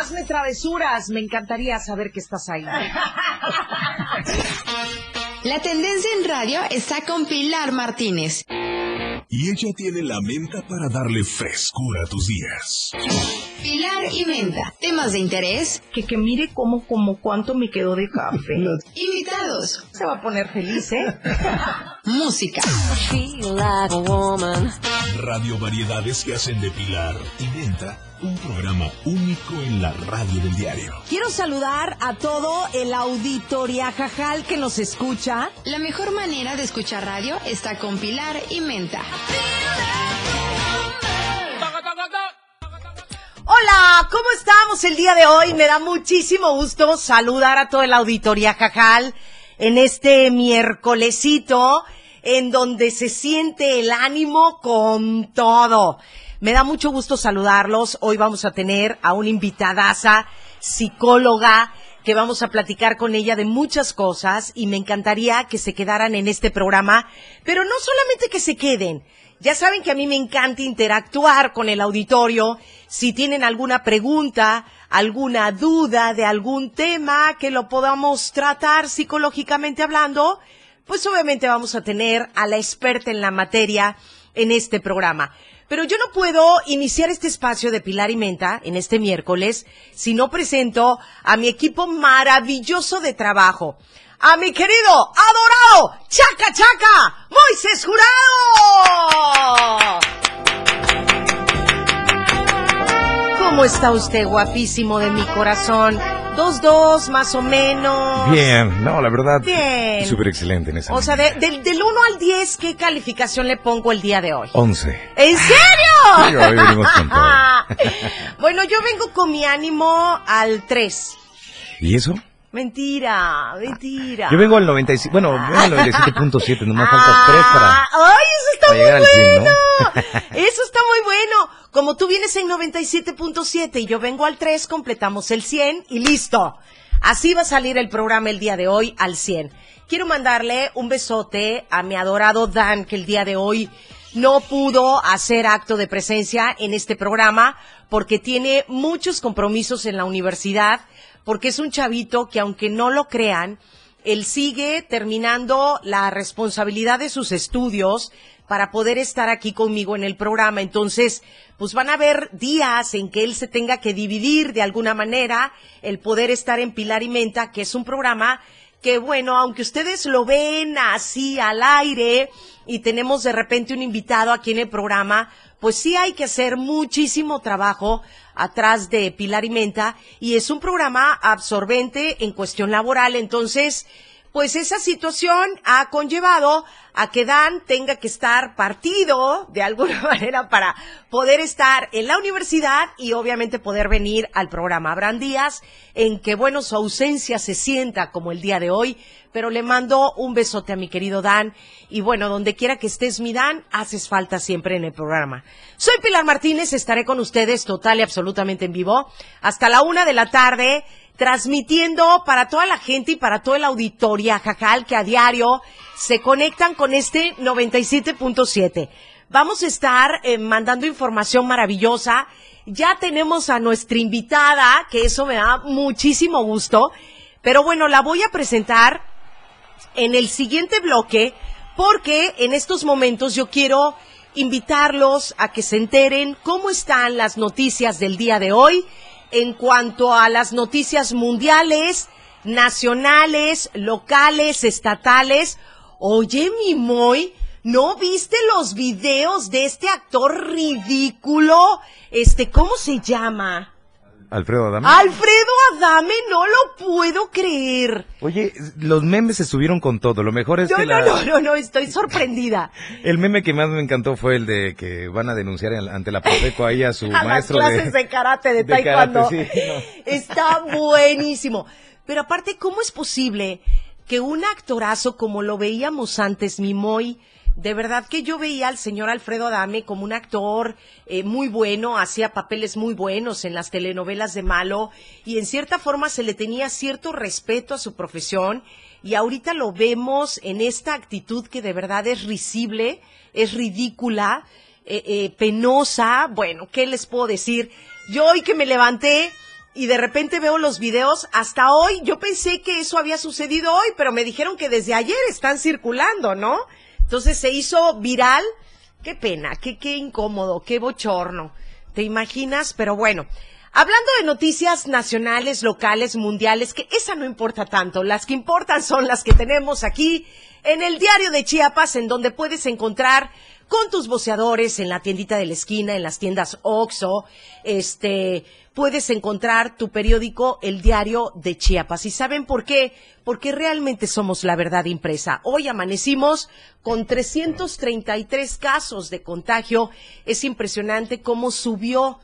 hazme travesuras. Me encantaría saber que estás ahí. La tendencia en radio está con Pilar Martínez. Y ella tiene la menta para darle frescura a tus días. Pilar y Menta. Temas de interés. Que, que mire cómo, como cuánto me quedó de café. Invitados. Se va a poner feliz, ¿eh? Música. Radio Variedades que hacen de Pilar y Menta un programa único en la radio del diario. Quiero saludar a todo el auditoria jajal que nos escucha. La mejor manera de escuchar radio está con Pilar y Menta. Hola, ¿cómo estamos el día de hoy? Me da muchísimo gusto saludar a todo el auditoria jajal en este miércolesito en donde se siente el ánimo con todo. Me da mucho gusto saludarlos. Hoy vamos a tener a una invitadaza, psicóloga, que vamos a platicar con ella de muchas cosas y me encantaría que se quedaran en este programa, pero no solamente que se queden. Ya saben que a mí me encanta interactuar con el auditorio. Si tienen alguna pregunta, alguna duda de algún tema que lo podamos tratar psicológicamente hablando, pues obviamente vamos a tener a la experta en la materia en este programa. Pero yo no puedo iniciar este espacio de Pilar y Menta en este miércoles si no presento a mi equipo maravilloso de trabajo. A mi querido, adorado, Chaca Chaca, Moisés Jurado. ¿Cómo está usted, guapísimo de mi corazón? Dos, dos, más o menos. Bien, no, la verdad. Bien. Súper excelente en esa. O sea, de- del, del 1 al 10, ¿qué calificación le pongo el día de hoy? 11. ¿En serio? Sí, hoy venimos con todo. bueno, yo vengo con mi ánimo al 3. ¿Y eso? Mentira, mentira. Yo vengo al 95, bueno, vengo al 97.7, nomás falta 3 para... Ah, ¡Ay, eso está muy al 100, bueno! ¿no? Eso está muy bueno. Como tú vienes en 97.7 y yo vengo al 3, completamos el 100 y listo. Así va a salir el programa el día de hoy al 100. Quiero mandarle un besote a mi adorado Dan, que el día de hoy no pudo hacer acto de presencia en este programa porque tiene muchos compromisos en la universidad, porque es un chavito que aunque no lo crean, él sigue terminando la responsabilidad de sus estudios para poder estar aquí conmigo en el programa. Entonces, pues van a haber días en que él se tenga que dividir de alguna manera el poder estar en Pilar y Menta, que es un programa que bueno, aunque ustedes lo ven así al aire y tenemos de repente un invitado aquí en el programa, pues sí hay que hacer muchísimo trabajo atrás de Pilar y Menta y es un programa absorbente en cuestión laboral, entonces pues esa situación ha conllevado a que Dan tenga que estar partido de alguna manera para poder estar en la universidad y obviamente poder venir al programa. Habrán días en que, bueno, su ausencia se sienta como el día de hoy, pero le mando un besote a mi querido Dan y bueno, donde quiera que estés, mi Dan, haces falta siempre en el programa. Soy Pilar Martínez, estaré con ustedes total y absolutamente en vivo hasta la una de la tarde transmitiendo para toda la gente y para todo el auditorio Jajal que a diario se conectan con este 97.7. Vamos a estar eh, mandando información maravillosa. Ya tenemos a nuestra invitada, que eso me da muchísimo gusto. Pero bueno, la voy a presentar en el siguiente bloque porque en estos momentos yo quiero invitarlos a que se enteren cómo están las noticias del día de hoy en cuanto a las noticias mundiales, nacionales, locales, estatales. Oye, mi Moy, ¿no viste los videos de este actor ridículo? Este, ¿cómo se llama? Alfredo Adame. Alfredo Adame, no lo puedo creer. Oye, los memes se subieron con todo. Lo mejor es No, que no, la- no, no, no, estoy sorprendida. el meme que más me encantó fue el de que van a denunciar en- ante la Profeco ahí a su a las maestro clases de, karate, de, de karate, taekwondo. sí, no. Está buenísimo. Pero aparte, ¿cómo es posible que un actorazo como lo veíamos antes, Mimoy, de verdad que yo veía al señor Alfredo Adame como un actor eh, muy bueno, hacía papeles muy buenos en las telenovelas de malo y en cierta forma se le tenía cierto respeto a su profesión y ahorita lo vemos en esta actitud que de verdad es risible, es ridícula, eh, eh, penosa. Bueno, ¿qué les puedo decir? Yo hoy que me levanté y de repente veo los videos, hasta hoy, yo pensé que eso había sucedido hoy, pero me dijeron que desde ayer están circulando, ¿no? Entonces se hizo viral. Qué pena, qué, qué incómodo, qué bochorno. ¿Te imaginas? Pero bueno. Hablando de noticias nacionales, locales, mundiales, que esa no importa tanto, las que importan son las que tenemos aquí en el diario de Chiapas, en donde puedes encontrar con tus voceadores en la tiendita de la esquina, en las tiendas Oxxo, este, puedes encontrar tu periódico El Diario de Chiapas. ¿Y saben por qué? Porque realmente somos la verdad impresa. Hoy amanecimos con 333 casos de contagio. Es impresionante cómo subió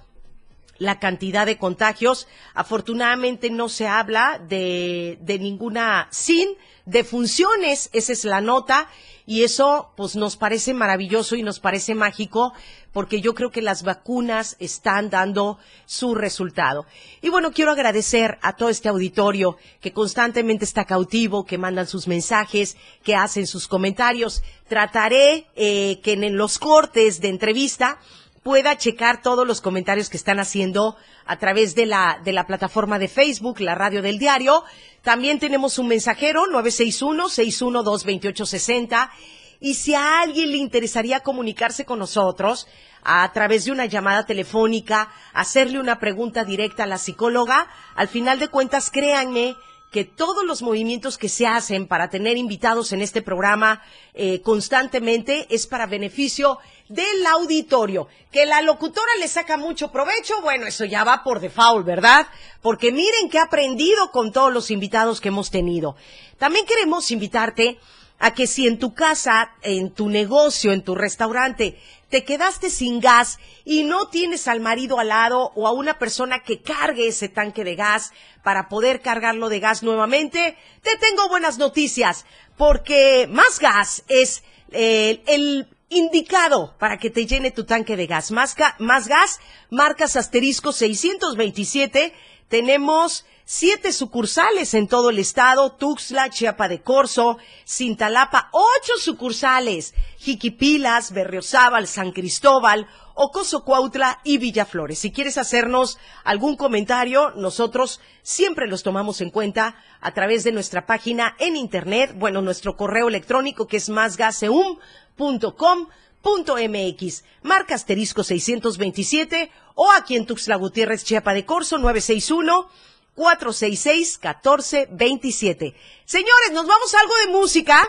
la cantidad de contagios. Afortunadamente no se habla de, de ninguna sin defunciones, esa es la nota, y eso pues nos parece maravilloso y nos parece mágico porque yo creo que las vacunas están dando su resultado. Y bueno, quiero agradecer a todo este auditorio que constantemente está cautivo, que mandan sus mensajes, que hacen sus comentarios. Trataré eh, que en los cortes de entrevista pueda checar todos los comentarios que están haciendo a través de la, de la plataforma de Facebook, la radio del diario. También tenemos un mensajero, 961-612-2860. Y si a alguien le interesaría comunicarse con nosotros a través de una llamada telefónica, hacerle una pregunta directa a la psicóloga, al final de cuentas, créanme que todos los movimientos que se hacen para tener invitados en este programa eh, constantemente es para beneficio del auditorio. Que la locutora le saca mucho provecho, bueno, eso ya va por default, ¿verdad? Porque miren que ha aprendido con todos los invitados que hemos tenido. También queremos invitarte a que si en tu casa, en tu negocio, en tu restaurante, te quedaste sin gas y no tienes al marido al lado o a una persona que cargue ese tanque de gas para poder cargarlo de gas nuevamente, te tengo buenas noticias, porque más gas es eh, el indicado para que te llene tu tanque de gas. Más, más gas, marcas asterisco 627, tenemos siete sucursales en todo el estado, Tuxtla, Chiapa de Corzo, Cintalapa, ocho sucursales, Jiquipilas, Berriozábal, San Cristóbal, Ocoso Cuautla y Villaflores. Si quieres hacernos algún comentario, nosotros siempre los tomamos en cuenta a través de nuestra página en internet, bueno, nuestro correo electrónico que es másgaseum.com.mx, marca asterisco 627 o aquí en Tuxtla Gutiérrez, Chiapa de Corzo 961 466-1427. Señores, nos vamos a algo de música,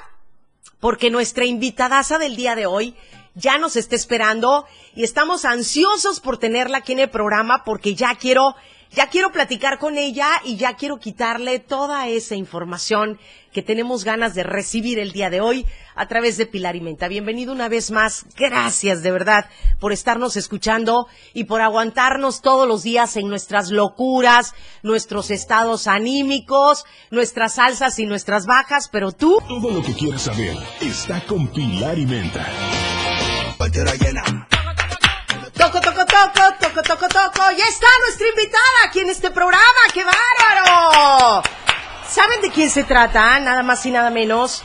porque nuestra invitadaza del día de hoy ya nos está esperando y estamos ansiosos por tenerla aquí en el programa porque ya quiero ya quiero platicar con ella y ya quiero quitarle toda esa información que tenemos ganas de recibir el día de hoy a través de Pilar y Menta. Bienvenido una vez más. Gracias de verdad por estarnos escuchando y por aguantarnos todos los días en nuestras locuras, nuestros estados anímicos, nuestras alzas y nuestras bajas, pero tú... Todo lo que quieres saber está con Pilar y Menta. Toco, toco, toco, toco, toco, toco. Ya está nuestra invitada aquí en este programa. ¡Qué bárbaro! ¿Saben de quién se trata? Nada más y nada menos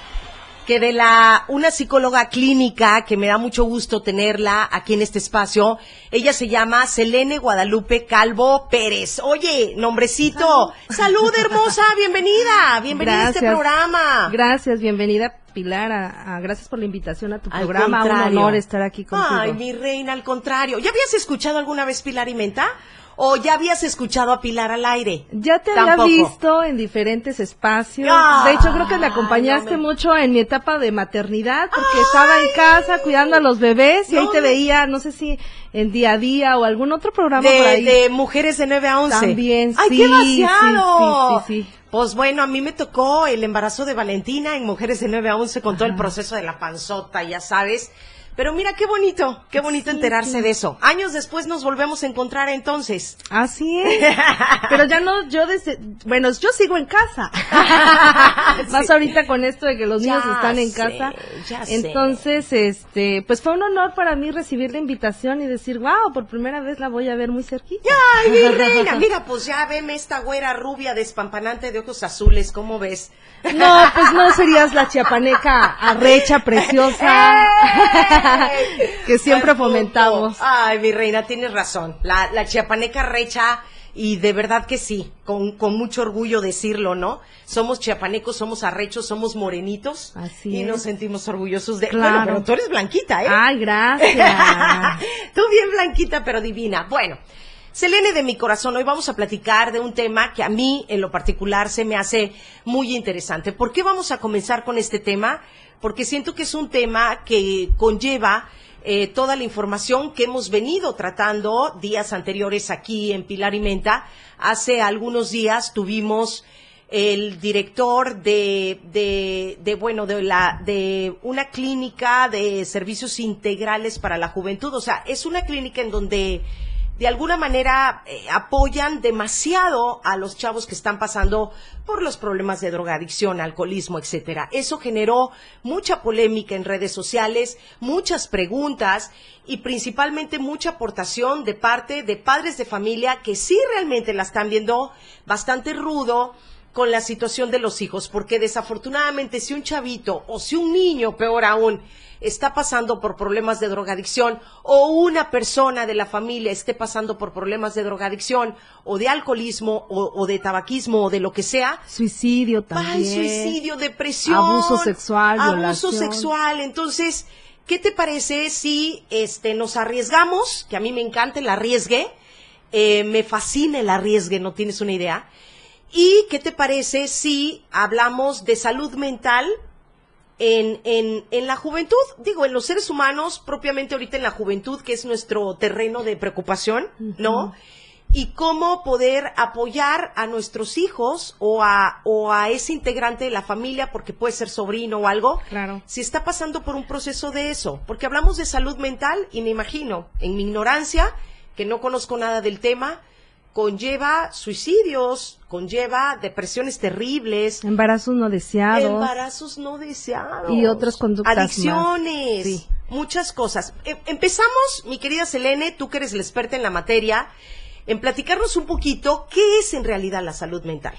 que de la una psicóloga clínica que me da mucho gusto tenerla aquí en este espacio. Ella se llama Selene Guadalupe Calvo Pérez. Oye, nombrecito. Salud, hermosa, bienvenida. Bienvenida a este programa. Gracias, bienvenida Pilar, a, a- gracias por la invitación a tu Al programa. Un honor estar aquí contigo. Ay, mi reina, al contrario. ¿Ya habías escuchado alguna vez Pilar y Menta? ¿O ya habías escuchado a Pilar al aire? Ya te Tampoco. había visto en diferentes espacios. De hecho, creo que me acompañaste no me- mucho en mi etapa de maternidad, porque estaba en casa cuidando a los bebés y ahí te me- veía, no sé si en día a día o algún otro programa por De, ahí. de mujeres de 9 a 11. También, ¡Ay, sí, qué sí, sí, sí, sí. Pues bueno, a mí me tocó el embarazo de Valentina en Mujeres de 9 a 11 con todo el proceso de la panzota, ya sabes. Pero mira qué bonito, qué bonito enterarse de eso. Años después nos volvemos a encontrar entonces. Así es. Pero ya no, yo desde, bueno, yo sigo en casa. Más ahorita con esto de que los Ya niños están en sé, casa. ya sé. Entonces, este, pues fue un honor para mí recibir la invitación y decir, wow, por primera vez la voy a ver muy cerquita. ¡Ay, mi reina! Mira, pues ya veme esta güera rubia despampanante de ojos azules, ¿cómo ves? No, pues no serías la chiapaneca arrecha, preciosa, ¡Ey! que siempre fomentamos. Ay, mi reina, tienes razón. La, la chiapaneca recha Y de verdad que sí, con, con mucho orgullo decirlo, ¿no? Somos chiapanecos, somos arrechos, somos morenitos. Así y es. nos sentimos orgullosos de... Claro. Bueno, pero tú eres blanquita, ¿eh? Ay, gracias. Tú bien blanquita, pero divina. Bueno, Selene de mi corazón, hoy vamos a platicar de un tema que a mí en lo particular se me hace muy interesante. ¿Por qué vamos a comenzar con este tema? Porque siento que es un tema que conlleva eh, toda la información que hemos venido tratando días anteriores aquí en Pilar y Menta. Hace algunos días tuvimos el director de, de, de, bueno, de la, de una clínica de servicios integrales para la juventud. O sea, es una clínica en donde de alguna manera eh, apoyan demasiado a los chavos que están pasando por los problemas de drogadicción, alcoholismo, etcétera. Eso generó mucha polémica en redes sociales, muchas preguntas y principalmente mucha aportación de parte de padres de familia que sí realmente la están viendo bastante rudo con la situación de los hijos, porque desafortunadamente si un chavito o si un niño, peor aún, está pasando por problemas de drogadicción o una persona de la familia esté pasando por problemas de drogadicción o de alcoholismo o, o de tabaquismo o de lo que sea, Suicidio también. Ay, suicidio, depresión. Abuso sexual, Abuso violación. sexual. Entonces, ¿qué te parece si este nos arriesgamos? Que a mí me encanta el arriesgue. eh, me fascina el arriesgue, no tienes una idea. ¿Y qué te parece si hablamos de salud mental en, en, en la juventud? Digo, en los seres humanos, propiamente ahorita en la juventud, que es nuestro terreno de preocupación, ¿no? y cómo poder apoyar a nuestros hijos o a, o a ese integrante de la familia, porque puede ser sobrino o algo, Claro. si está pasando por un proceso de eso. Porque hablamos de salud mental y me imagino, en mi ignorancia, que no conozco nada del tema, conlleva suicidios, conlleva depresiones terribles, Embarazos no deseados. embarazos no deseados Y otras conductas adicciones, Sí. muchas cosas. Em- empezamos, mi querida Selene, tú que eres la experta en la materia, en platicarnos un poquito qué es en realidad la salud mental.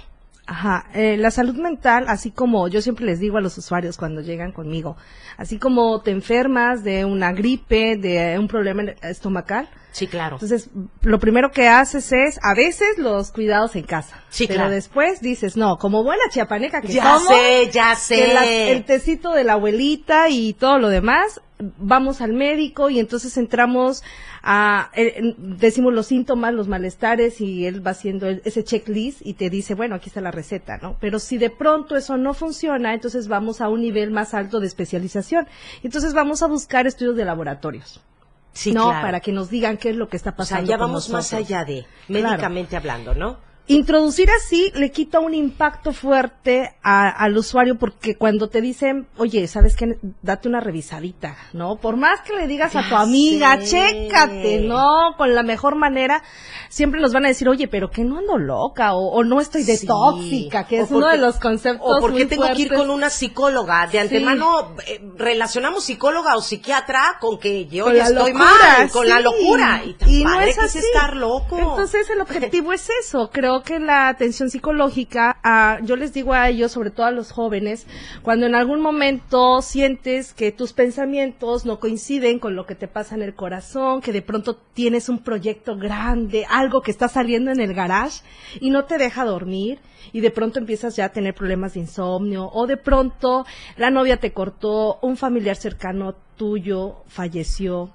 Ajá, eh, la salud mental, así como yo siempre les digo a los usuarios cuando llegan conmigo, así como te enfermas de una gripe, de un problema estomacal, Sí, claro. entonces lo primero que haces es a veces los cuidados en casa. Sí, pero claro. después dices, no, como buena chiapaneca que ya somos, sé, ya sé. la- el tecito de la abuelita y todo lo demás, vamos al médico y entonces entramos a, eh, decimos los síntomas, los malestares y él va haciendo el- ese checklist y te dice, bueno, aquí está la receta, ¿no? Pero si de pronto eso no funciona, entonces vamos a un nivel más alto de especialización. Entonces vamos a buscar estudios de laboratorios, sí, ¿no? claro. Para que nos digan qué es lo que está o sea, pasando. ya con vamos más allá de Claro. médicamente hablando, ¿no? Introducir así le quita un impacto fuerte a- al usuario porque cuando te dicen, oye, ¿sabes qué? Date una revisadita, ¿no? Por más que le digas a tu amiga, sé. chécate, ¿no? Con la mejor manera, siempre nos van a decir, oye, pero que no ando loca o, o no estoy de Sí. tóxica, que es uno de los conceptos O porque muy tengo que ir con una psicóloga. De Sí. antemano eh, relacionamos psicóloga o psiquiatra con que yo Con ya la estoy locura, mal, con la locura. Y, tan Y no es así. estar loco. Entonces el objetivo es eso. Creo que la atención psicológica, yo les digo a ellos, sobre todo a los jóvenes, cuando en algún momento sientes que tus pensamientos no coinciden con lo que te pasa en el corazón, que de pronto tienes un proyecto grande, algo que está saliendo en el garage y no te deja dormir y de pronto empiezas ya a tener problemas de insomnio o de pronto la novia te cortó, un familiar cercano tuyo falleció,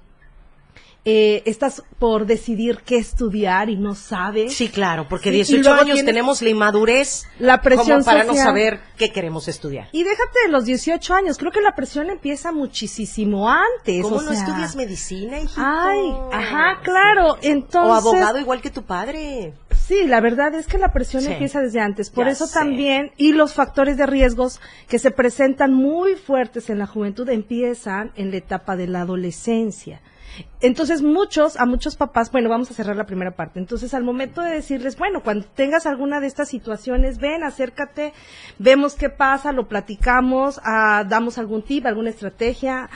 eh, estás por decidir qué estudiar y no sabes. Sí, claro, porque Sí, y 18 luego años tenemos la inmadurez la presión como para no saber qué queremos estudiar. Y déjate de los 18 años, creo que la presión empieza muchísimo antes. ¿Cómo o no sea, estudias medicina, hijito? Ay, ajá, claro. Entonces, O abogado igual que tu padre. Sí, la verdad es que la presión Sí. empieza desde antes. Por Ya eso sé. también, y los factores de riesgos que se presentan muy fuertes en la juventud empiezan en la etapa de la adolescencia. Entonces muchos, a muchos papás, bueno, vamos a cerrar la primera parte. Entonces al momento de decirles, bueno, cuando tengas alguna de estas situaciones, ven, acércate, vemos qué pasa, lo platicamos, ah, damos algún tip, alguna estrategia.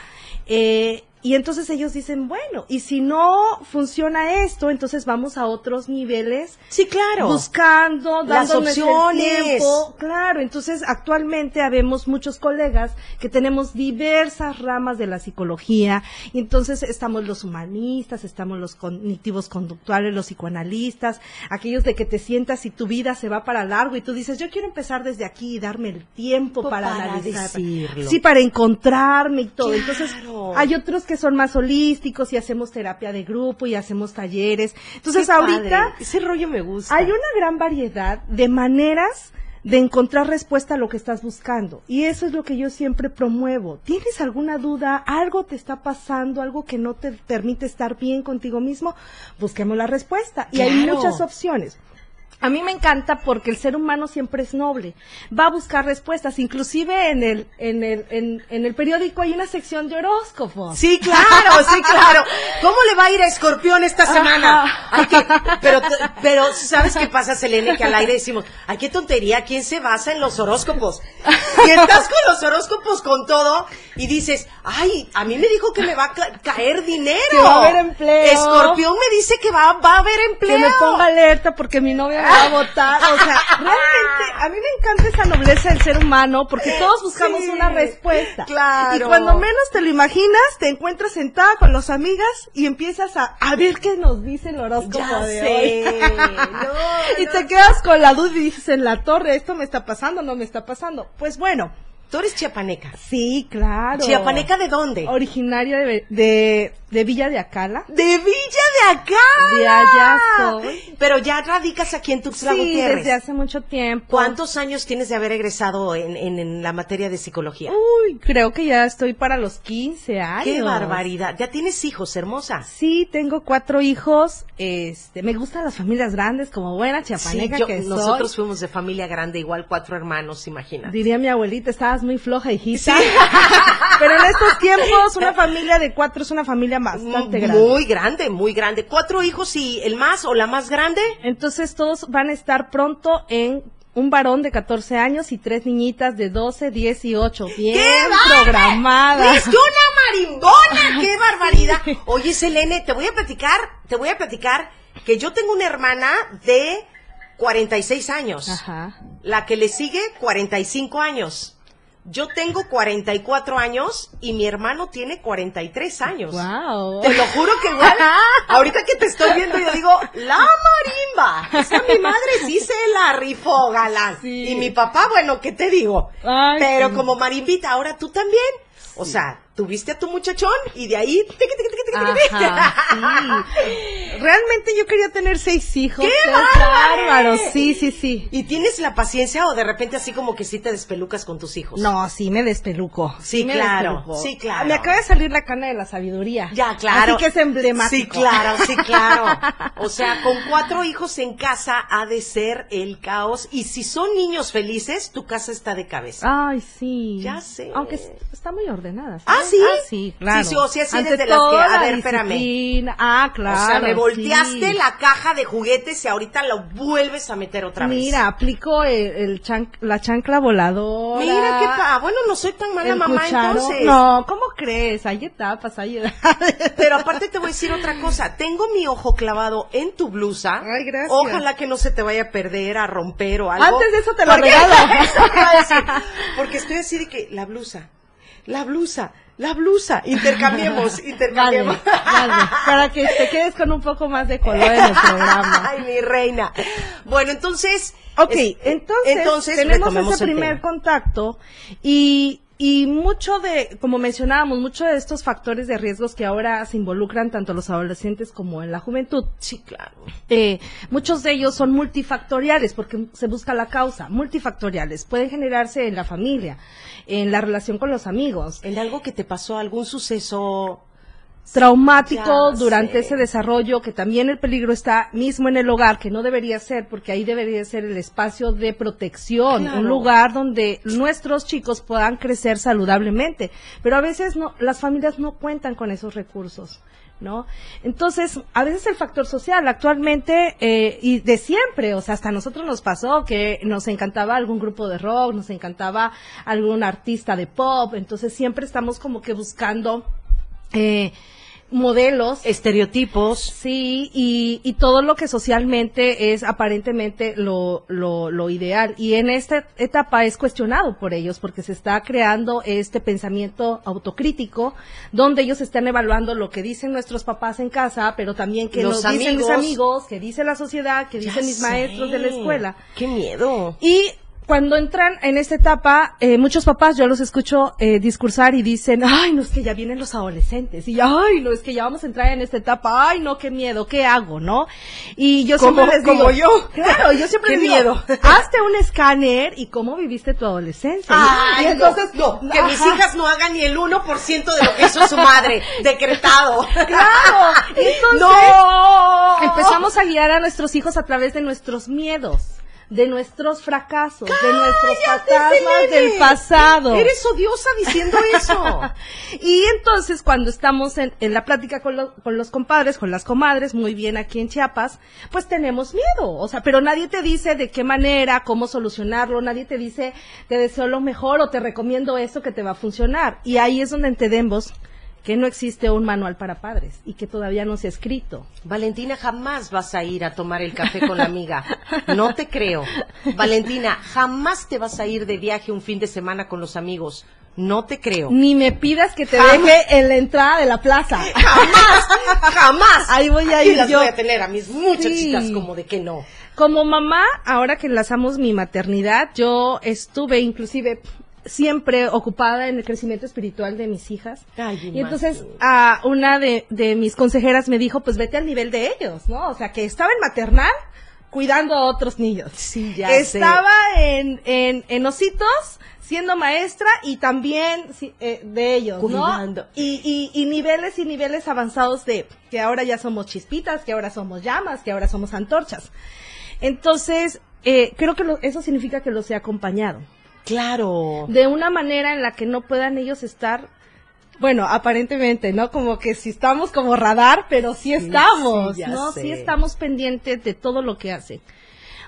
eh, y entonces ellos dicen, bueno, y si no funciona esto, entonces vamos a otros niveles Sí, claro. buscando, el opciones. tiempo. Claro, entonces actualmente habemos muchos colegas que tenemos diversas ramas de la psicología, y entonces estamos los humanistas, estamos los cognitivos conductuales, los psicoanalistas, aquellos de que te sientas y tu vida se va para largo y tú dices, yo quiero empezar desde aquí y darme el tiempo para, Para analizar. decirlo. Sí, para encontrarme y todo. Entonces, Claro. hay otros que son más holísticos y hacemos terapia de grupo y hacemos talleres. Entonces, Qué ahorita padre. Ese rollo me gusta. hay una gran variedad de maneras de encontrar respuesta a lo que estás buscando. Y eso es lo que yo siempre promuevo. ¿Tienes alguna duda? ¿Algo te está pasando? ¿Algo que no te permite estar bien contigo mismo? Busquemos la respuesta. Y hay muchas opciones. A mí me encanta porque el ser humano siempre es noble. Va a buscar respuestas. Inclusive en el, en el, en, en el periódico hay una sección de horóscopos. Sí, claro, sí, claro. ¿Cómo le va a ir a Escorpión esta semana? Hay que, pero, pero, ¿sabes qué pasa, Selene? Que al aire decimos, ay, qué tontería, ¿quién se basa en los horóscopos? Y estás con los horóscopos con todo y dices, ay, a mí me dijo que me va a ca- caer dinero. Que va a haber empleo. Escorpión me dice que va, va a haber empleo. que me ponga alerta porque mi novia va a votar. O sea, realmente a mí me encanta esa nobleza del ser humano porque todos buscamos Sí, una respuesta. claro. Y cuando menos te lo imaginas, te encuentras sentada con los amigas y empiezas a, a ver qué nos dice el horóscopo Ya de sé. hoy. No, y no. te quedas con la duda y dices en la torre, esto me está pasando, no me está pasando. Pues bueno, Tú eres chiapaneca. sí, claro. ¿Chiapaneca de dónde? Originaria de, de, de Villa de Acala. De Villa de acá. De allá soy. Pero ya radicas aquí en Tuxtla Sí, Gutiérrez. desde hace mucho tiempo. ¿Cuántos años tienes de haber egresado en, en- en la materia de psicología? Uy, creo que ya estoy para los 15 años. ¡Qué barbaridad! Ya tienes hijos, hermosa. Sí, tengo cuatro hijos. Este, me gustan las familias grandes, como buena chiapaneca Sí, yo- que soy. nosotros fuimos de familia grande, igual cuatro hermanos, imagínate. Diría mi abuelita, estabas muy floja, hijita. Pero en estos tiempos, una familia de cuatro es una familia bastante grande. Muy grande, muy grande. ¿Cuatro hijos y el más o la más grande? Entonces, todos van a estar pronto en un varón de 14 años y tres niñitas de 12, 10 y 8. Bien bárbaro! programadas. ¡Es una marimbona! ¡Qué barbaridad! Oye, Selene, te voy a platicar, te voy a platicar que yo tengo una hermana de 46 años. Ajá. La que le sigue, 45 años. Yo tengo 44 años y mi hermano tiene 43 años. Wow. Te lo juro que igual, ahorita que te estoy viendo, yo digo, la marimba. Esa mi madre sí se la rifó, galán. Sí. Y mi papá, bueno, ¿qué te digo? Ay, Pero sí. como marimbita, ahora tú también. O sea, tuviste a tu muchachón y de ahí... Ajá, sí. Realmente yo quería tener seis hijos. ¡Qué bárbaro! Sí, sí, sí. ¿Y tienes la paciencia o de repente así como que sí te despelucas con tus hijos? No, sí me despeluco. Sí, me claro, despeluco. sí, claro. Me acaba de salir la cana de la sabiduría. Ya, claro. Así que es emblemático. Sí, claro, sí, claro. O sea, con cuatro hijos en casa ha de ser el caos. Y si son niños felices, tu casa está de cabeza. Ay, sí. Ya sé. Aunque es- está muy ordenada. Ah. ¿Sí? Ah, sí, claro. Sí, sí, o sea, sí eres de las que- a ver, espérame. Ah, claro. o sea, me volteaste sí. la caja de juguetes y ahorita lo vuelves a meter otra vez. Mira, aplico el, el chan- la chancla voladora. Mira qué pa. Bueno, no soy tan mala mamá cucharo. entonces. No, ¿cómo crees? Hay etapas, hay edades. Pero aparte te voy a decir otra cosa. Tengo mi ojo clavado en tu blusa. Ay, gracias. Ojalá que no se te vaya a perder, a romper o algo. Antes de eso te lo regalo. Porque estoy así de que la blusa, la blusa, la blusa. Intercambiemos, intercambiemos. vale, para que te quedes con un poco más de color en el programa. Ay, mi reina. Bueno, entonces. Ok, es- entonces, entonces tenemos ese primer tema. contacto y, y mucho de, como mencionábamos, muchos de estos factores de riesgos que ahora se involucran tanto los adolescentes como en la juventud, Sí, claro. eh, muchos de ellos son multifactoriales porque se busca la causa, multifactoriales. Pueden generarse en la familia, en la relación con los amigos, En algo que te pasó, algún suceso. Traumático Ya durante sé. ese desarrollo, que también el peligro está mismo en el hogar, que no debería ser, porque ahí debería ser el espacio de protección, Claro. un lugar donde nuestros chicos puedan crecer saludablemente. Pero a veces no, las familias no cuentan con esos recursos. ¿No? Entonces, a veces el factor social actualmente eh, y de siempre, o sea, hasta a nosotros nos pasó que nos encantaba algún grupo de rock, nos encantaba algún artista de pop, entonces siempre estamos como que buscando eh, modelos. Estereotipos. Sí, y, y todo lo que socialmente es aparentemente lo, lo, lo ideal. Y en esta etapa es cuestionado por ellos porque se está creando este pensamiento autocrítico donde ellos están evaluando lo que dicen nuestros papás en casa, pero también que Los nos dicen mis amigos. amigos, que dice la sociedad, que dicen mis sé. maestros de la escuela. Qué miedo. Y cuando entran en esta etapa, eh, muchos papás yo los escucho eh, discursar y dicen, ay, no es que ya vienen los adolescentes, y ay, no es que ya vamos a entrar en esta etapa, ay, no, qué miedo, ¿qué hago, no? Y yo siempre les digo, como yo. claro, yo siempre Qué les digo, miedo. hazte un escáner y cómo viviste tu adolescencia. Ay, y entonces, no, no, que mis hijas no hagan ni el 1% de lo que hizo su madre, decretado. Claro, entonces no. empezamos a guiar a nuestros hijos a través de nuestros miedos, de nuestros fracasos, de nuestros fantasmas del pasado. Eres odiosa diciendo eso. Y entonces cuando estamos en, en la plática con, lo- con los compadres, con las comadres, muy bien aquí en Chiapas, pues tenemos miedo, o sea, pero nadie te dice de qué manera, cómo solucionarlo, nadie te dice te deseo lo mejor o te recomiendo esto que te va a funcionar. Y ahí es donde entendemos que no existe un manual para padres y que todavía no se ha escrito. Valentina, jamás vas a ir a tomar el café con la amiga. No te creo. Valentina, jamás te vas a ir de viaje un fin de semana con los amigos. No te creo. Ni me pidas que te Jamás. deje en la entrada de la plaza. Jamás, jamás. Ahí voy a Aquí ir las yo. voy a tener a mis muchachitas Sí. como de que no. Como mamá, ahora que enlazamos mi maternidad, yo estuve inclusive siempre ocupada en el crecimiento espiritual de mis hijas. Ay, y entonces a una de, de mis consejeras me dijo, pues vete al nivel de ellos, ¿no? O sea, que estaba en maternal cuidando a otros niños. Sí, ya Estaba en, en, en ositos siendo maestra y también sí, eh, de ellos, Cuidando. ¿no? Y, y, y niveles y niveles avanzados de que ahora ya somos chispitas, que ahora somos llamas, que ahora somos antorchas. Entonces, eh, creo que lo- eso significa que los he acompañado. Claro. De una manera en la que no puedan ellos estar, bueno, aparentemente, ¿no? Como que si estamos como radar, pero sí estamos, sí, ¿no? sé. Sí estamos pendientes de todo lo que hacen.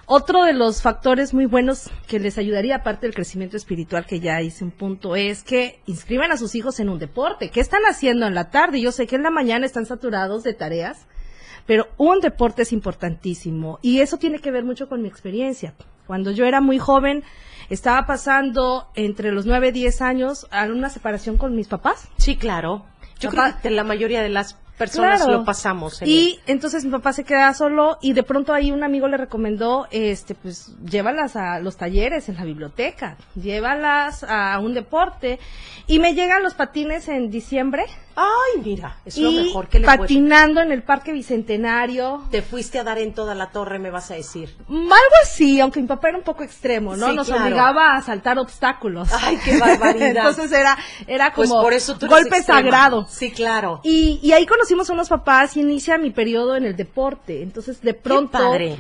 Otro de los factores muy buenos que les ayudaría, aparte del crecimiento espiritual que ya hice un punto, es que inscriban a sus hijos en un deporte. ¿Qué están haciendo en la tarde? Yo sé que en la mañana están saturados de tareas, pero un deporte es importantísimo y eso tiene que ver mucho con mi experiencia. Cuando yo era muy joven, estaba pasando entre los 9 y 10 años a una separación con mis papás. Sí, claro. Yo Papá- creo que la mayoría de las personas Claro. lo pasamos. Eli. Y entonces mi papá se queda solo y de pronto ahí un amigo le recomendó, este, pues llévalas a los talleres en la biblioteca, llévalas a un deporte y me llegan los patines en diciembre Ay, mira, es lo mejor que le patinando en el Parque Bicentenario. Te fuiste a dar en toda la torre, me vas a decir. Algo así, aunque mi papá era un poco extremo, ¿no? Sí, Nos claro. obligaba a saltar obstáculos. Ay, qué barbaridad. Entonces era, era Pues como por eso tú eres golpe sagrado. Sí, claro. Y, y ahí conocimos a unos papás y inicia mi periodo en el deporte. Entonces, de pronto,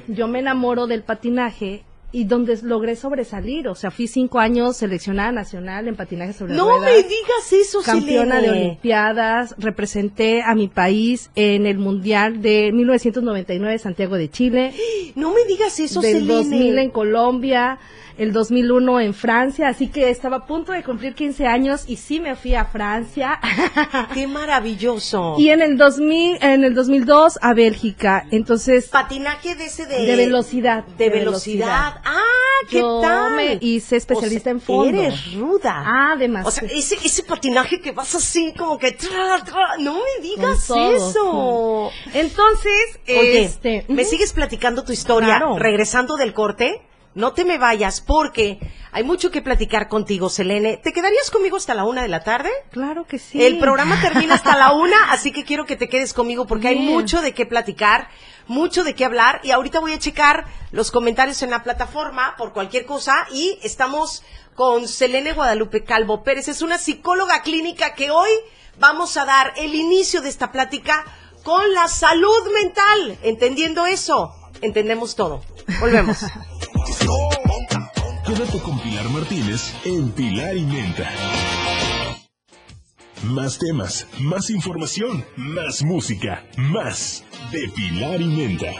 yo me enamoro del patinaje y donde logré sobresalir. O sea, fui cinco años seleccionada nacional en patinaje sobre No ruedas. me digas eso, Campeona de. Olimpiadas, representé a mi país en el Mundial de 1999 Santiago de Chile, No me digas eso, del Selene. 2000 en Colombia, el 2001 en Francia, así que estaba a punto de cumplir 15 años y sí me fui a Francia. Qué maravilloso. Y en el 2000, en el 2002 a Bélgica. Entonces, patinaje de ese de... De velocidad, De, de velocidad. velocidad. Ah, ¿qué Yo tal? me hice especialista O sea, en fondo. Eres ruda. Ah, además. O sea, ese, ese patinaje que vas así como que... tra, tra, no me digas eso. entonces, Oye, este, ¿me sigues platicando tu historia Claro. regresando del corte? No te me vayas porque hay mucho que platicar contigo, Selene. ¿Te quedarías conmigo hasta la una de la tarde? Claro que sí. El programa termina hasta la una, así que quiero que te quedes conmigo porque hay mucho de qué platicar, mucho de qué hablar y ahorita voy a checar los comentarios en la plataforma por cualquier cosa y estamos con Selene Guadalupe Calvo Pérez. Es una psicóloga clínica que hoy vamos a dar el inicio de esta plática con la salud mental. Entendiendo eso, entendemos todo. Volvemos. Quédate con Pilar Martínez en Pilar y Menta. Más temas, más información, más música, más de Pilar y Menta.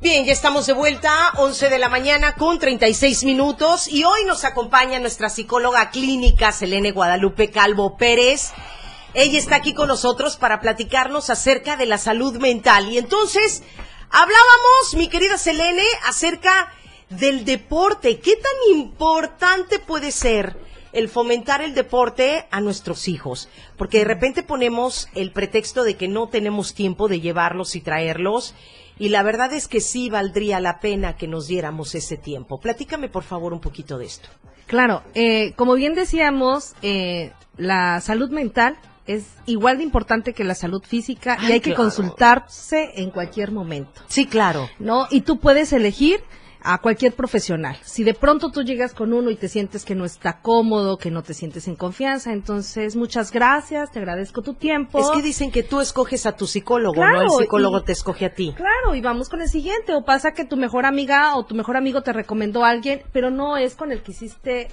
Bien, ya estamos de vuelta, 11 de la mañana con 36 minutos y hoy nos acompaña nuestra psicóloga clínica Selene Guadalupe Calvo Pérez. Ella está aquí con nosotros para platicarnos acerca de la salud mental. Y entonces, hablábamos, mi querida Selene, acerca del deporte. ¿Qué tan importante puede ser el fomentar el deporte a nuestros hijos? Porque de repente ponemos el pretexto de que no tenemos tiempo de llevarlos y traerlos. Y la verdad es que sí valdría la pena que nos diéramos ese tiempo. Platícame, por favor, un poquito de esto. Claro, eh, como bien decíamos, eh, la salud mental es igual de importante que la salud física y Ay, hay que consultarse en cualquier momento, Sí, claro. ¿no? Y tú puedes elegir a cualquier profesional. Si de pronto tú llegas con uno y te sientes que no está cómodo, que no te sientes en confianza, entonces muchas gracias, te agradezco tu tiempo. Es que dicen que tú escoges a tu psicólogo, no el psicólogo y- te escoge a ti. Claro, y vamos con el siguiente. O pasa que tu mejor amiga o tu mejor amigo te recomendó a alguien, pero no es con el que hiciste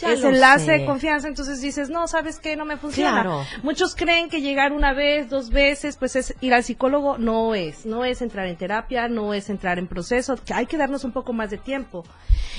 Ya ese enlace sé. de confianza. Entonces dices, no, ¿sabes qué? No me funciona. Claro. Muchos creen que llegar una vez, dos veces, pues es ir al psicólogo. No es. No es entrar en terapia, no es entrar en proceso. que Hay que darnos un poco más de tiempo.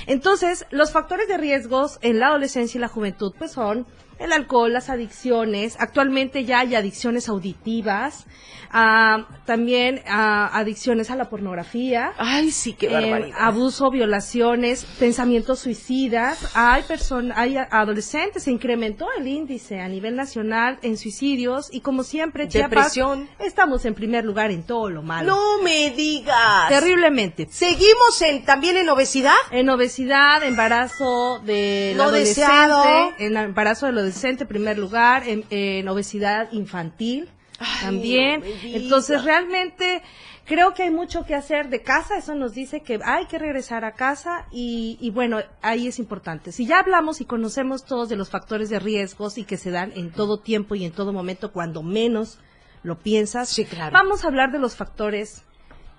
Entonces, los factores de riesgos en la adolescencia y la juventud, pues son el alcohol, las adicciones. Actualmente ya hay adicciones auditivas. ah, también ah, adicciones a la pornografía. Ay, sí, qué eh, barbaridad. abuso, violaciones, pensamientos suicidas. Hay personas, hay adolescentes, se incrementó el índice a nivel nacional en suicidios y como siempre, Chiapas, Depresión. estamos en primer lugar en todo lo malo. No me digas. Terriblemente. Seguimos en también en obesidad. En obesidad, embarazo del No adolescente, deseado. en embarazo del adolescente, en primer lugar, en, en obesidad infantil Ay, también. no. Entonces, realmente creo que hay mucho que hacer de casa. Eso nos dice que hay que regresar a casa y, y bueno, ahí es importante. Si ya hablamos y conocemos todos de los factores de riesgos y que se dan en todo tiempo y en todo momento, cuando menos lo piensas, Sí, claro. vamos a hablar de los factores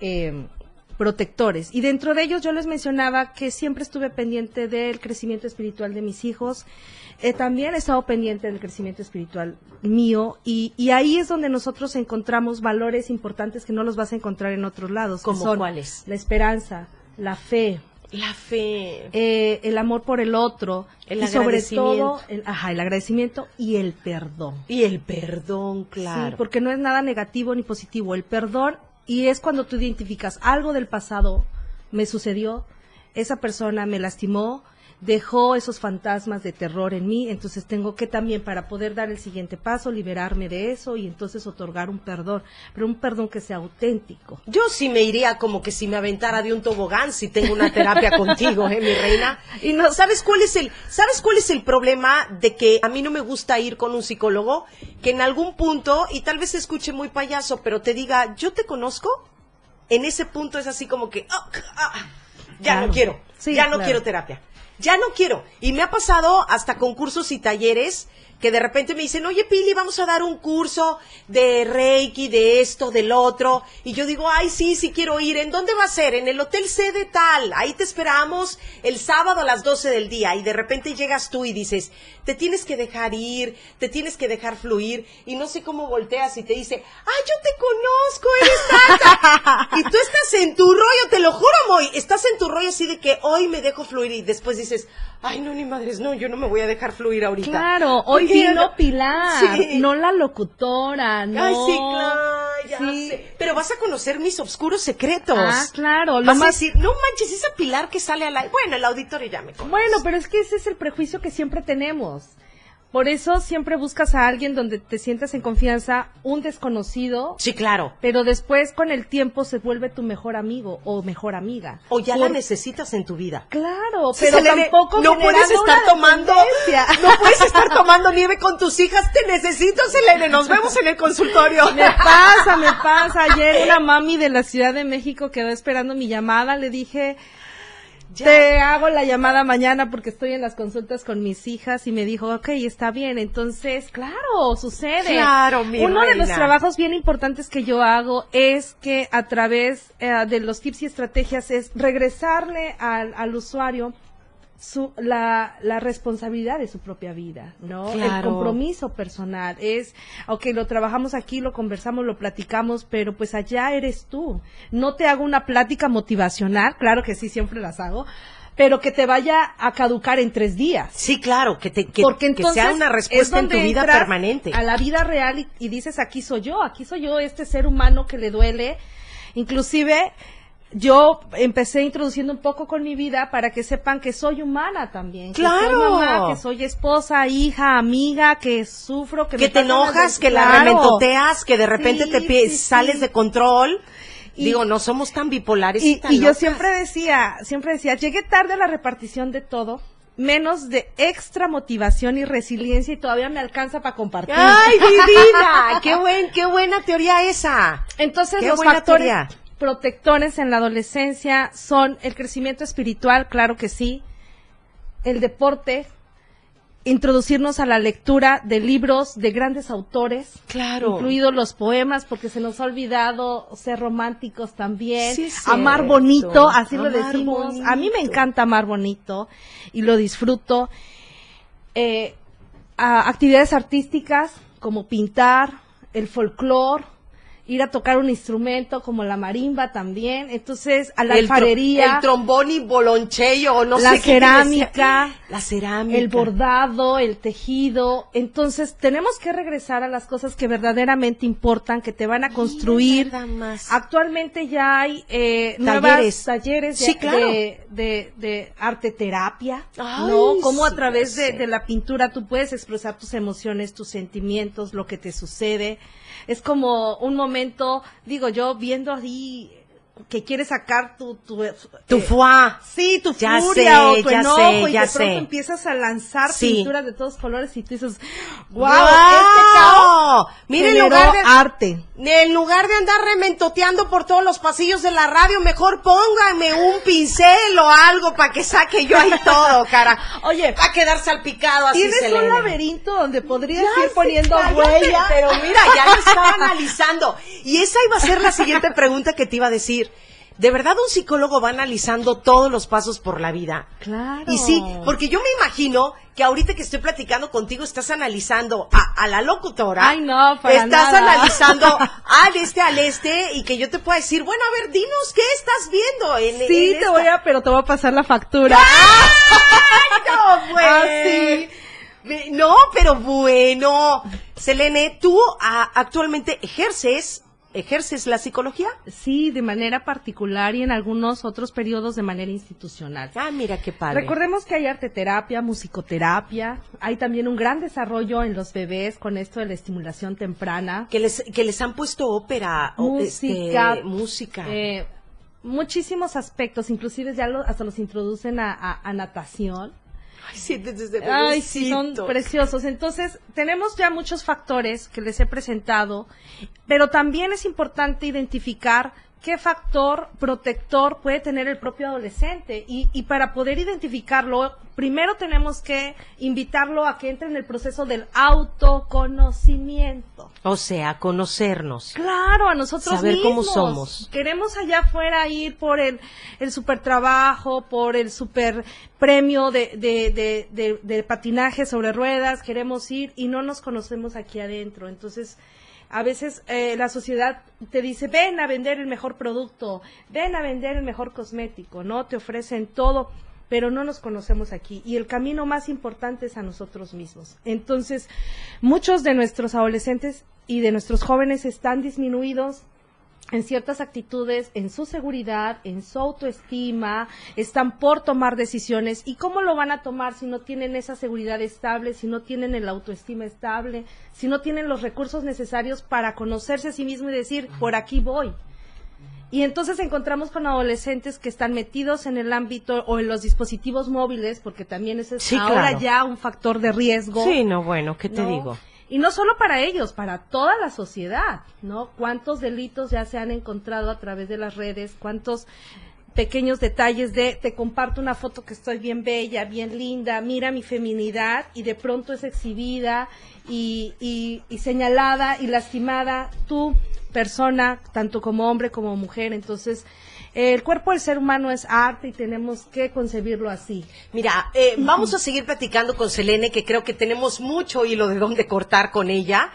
eh, protectores. Y dentro de ellos yo les mencionaba que siempre estuve pendiente del crecimiento espiritual de mis hijos. Eh, también he estado pendiente del crecimiento espiritual mío y, y ahí es donde nosotros encontramos valores importantes que no los vas a encontrar en otros lados. que ¿Cómo son cuáles? La esperanza, la fe, La fe. eh, el amor por el otro El y sobre todo el, ajá, el agradecimiento y el perdón. Y el perdón, claro. Sí, porque no es nada negativo ni positivo. El perdón, y es cuando tú identificas algo del pasado, me sucedió, esa persona me lastimó, dejó esos fantasmas de terror en mí, entonces tengo que también para poder dar el siguiente paso, liberarme de eso y entonces otorgar un perdón, pero un perdón que sea auténtico. Yo sí me iría como que si me aventara de un tobogán si tengo una terapia contigo, ¿eh, mi reina? Y no, ¿sabes cuál es el, sabes cuál es el problema de que a mí no me gusta ir con un psicólogo que en algún punto y tal vez se escuche muy payaso, pero te diga, "Yo te conozco"? En ese punto es así como que, "Ah, ah, ya Claro. no quiero, Sí, ya no claro. quiero terapia. Ya no quiero. Y me ha pasado hasta concursos y talleres que de repente me dicen, oye Pili, vamos a dar un curso de Reiki, de esto, del otro. Y yo digo, ay, sí, sí quiero ir. ¿En dónde va a ser? En el Hotel Sede tal. Ahí te esperamos el sábado a las 12 del día. Y de repente llegas tú y dices, te tienes que dejar ir, te tienes que dejar fluir. Y no sé cómo volteas y te dice, ay, yo te conozco, eres tata. y tú estás en tu rollo, te lo juro, Moy. Estás en tu rollo así de que hoy me dejo fluir y después dices, ay, no, ni madres, no, yo no me voy a dejar fluir ahorita. Claro, hoy Porque- vino Pilar, Sí. no la locutora, no. Ay, sí, claro, ya Sí. sé. Pero vas a conocer mis oscuros secretos. Ah, claro, lo Vas a decir, no manches, esa Pilar que sale al aire. Bueno, el auditorio ya me conoce. Bueno, pero es que ese es el prejuicio que siempre tenemos. Por eso siempre buscas a alguien donde te sientas en confianza, un desconocido, Sí, claro. pero después con el tiempo se vuelve tu mejor amigo o mejor amiga. O ya Por- la necesitas en tu vida. Claro, pero tampoco no puedes estar tomando no puedes estar tomando nieve con tus hijas te necesito Selene nos vemos en el consultorio Me pasa, me pasa. Ayer una mami de la Ciudad de México quedó esperando mi llamada. Le dije, Ya. te hago la llamada mañana porque estoy en las consultas con mis hijas y me dijo, ok, está bien. Entonces, claro, sucede. Claro, mi Uno de los trabajos bien importantes que yo hago es que a través eh, de los tips y estrategias es regresarle al, al usuario su, la, la responsabilidad de su propia vida, ¿no? El compromiso personal es, ok, lo trabajamos aquí, lo conversamos, lo platicamos, pero pues allá eres tú. No te hago una plática motivacional, claro que sí, siempre las hago, pero que te vaya a caducar en tres días. Sí, claro, que, te, que, Porque que sea una es respuesta en tu vida permanente. A la vida real y, y dices, aquí soy yo, aquí soy yo, este ser humano que le duele. Inclusive, yo empecé introduciendo un poco con mi vida para que sepan que soy humana también. Que ¡Claro! soy mamá, que soy esposa, hija, amiga, que sufro, que, que me te enojas, que la rementoteas, que de repente Sí, te sí, sales sí. de control. Y- Digo, no somos tan bipolares y, Y, tan y yo siempre decía, siempre decía, llegué tarde a la repartición de todo, menos de extra motivación y resiliencia y todavía me alcanza para compartir. ¡Ay, divina! ¡Qué, buen, ¡Qué buena teoría esa! Entonces Qué los buena factores teoría. Protectores en la adolescencia son el crecimiento espiritual, claro que sí, el deporte, introducirnos a la lectura de libros de grandes autores, Claro. incluidos los poemas, porque se nos ha olvidado ser románticos también, Sí, amar cierto. bonito, así lo decimos. A mí me encanta amar bonito y lo disfruto. Eh, actividades artísticas como pintar, el folclore, ir a tocar un instrumento como la marimba también, entonces a la el, tro- alfarería, el trombón y boloncheo, o no La sé qué cerámica, decía. La cerámica. el bordado, el tejido, entonces tenemos que regresar a las cosas que verdaderamente importan, que te van a construir. nada más. Actualmente ya hay eh, Talleres. nuevas talleres de, Sí, claro. de, de, de arte terapia, Ay, ¿no? Como a través de, de la pintura tú puedes expresar tus emociones, tus sentimientos, lo que te sucede. Es como un momento, digo yo, viendo ahí que quieres sacar tu... Tu, Tu eh, foie. Sí, tu Ya furia sé, o tu ya enojo sé, y de pronto empiezas a lanzar Sí. pinturas de todos colores y tú dices, wow, ¡Guau! este caos Mira, en lugar de, arte. en lugar de andar rementoteando por todos los pasillos de la radio, mejor póngame un pincel o algo para que saque yo ahí todo, cara. Oye, Va a quedar salpicado así. Tienes un laberinto donde podrías Ya ir poniendo huella. Pero mira, ya lo estaba analizando. Y esa iba a ser la siguiente pregunta que te iba a decir. ¿De verdad un psicólogo va analizando todos los pasos por la vida? Claro. Y sí, porque yo me imagino que ahorita que estoy platicando contigo estás analizando a, a la locutora. Ay, no, para Estás nada. analizando al este, al este, y que yo te pueda decir, bueno, a ver, dinos qué estás viendo en Sí, en te esta- voy a, pero te voy a pasar la factura. ¡Ay, no, pues! Ah, sí. No, pero bueno. Selene, tú ah, actualmente ejerces, ejerces la psicología. Sí, de manera particular y en algunos otros periodos de manera institucional. Ah, mira qué padre. Recordemos que hay arte terapia, musicoterapia, hay también un gran desarrollo en los bebés con esto de la estimulación temprana. que les, que les han puesto ópera, o, música, este, música. eh, muchísimos aspectos, inclusive ya lo- hasta los introducen a, a- a natación. Ay, sí, desde Ay, sí, son preciosos. Entonces, tenemos ya muchos factores que les he presentado, pero también es importante identificar qué factor protector puede tener el propio adolescente. Y, y para poder identificarlo, primero tenemos que invitarlo a que entre en el proceso del autoconocimiento. O sea, conocernos. Claro, a nosotros Saber cómo somos. Queremos allá afuera ir por el, el super trabajo, por el super premio de, de, de, de- de patinaje sobre ruedas, queremos ir y no nos conocemos aquí adentro. Entonces, a veces eh, la sociedad te dice, ven a vender el mejor producto, ven a vender el mejor cosmético, ¿no? Te ofrecen todo, pero no nos conocemos aquí. Y el camino más importante es a nosotros mismos. Entonces, muchos de nuestros adolescentes y de nuestros jóvenes están disminuidos en ciertas actitudes, en su seguridad, en su autoestima, están por tomar decisiones. ¿Y cómo lo van a tomar si no tienen esa seguridad estable, si no tienen el autoestima estable, si no tienen los recursos necesarios para conocerse a sí mismo y decir, por aquí voy? Y entonces encontramos con adolescentes que están metidos en el ámbito o en los dispositivos móviles, porque también ese es Sí, ahora claro. ya un factor de riesgo. Sí, no, bueno, ¿qué te ¿no? digo? Y no solo para ellos, para toda la sociedad, ¿no? ¿Cuántos delitos ya se han encontrado a través de las redes? ¿Cuántos pequeños detalles de te comparto una foto que estoy bien bella, bien linda, mira mi feminidad y de pronto es exhibida y, y, señalada y lastimada? Tú persona, tanto como hombre como mujer. Entonces, el cuerpo del ser humano es arte y tenemos que concebirlo así. Mira, eh, vamos a seguir platicando con Selene, que creo que tenemos mucho hilo de dónde cortar con ella,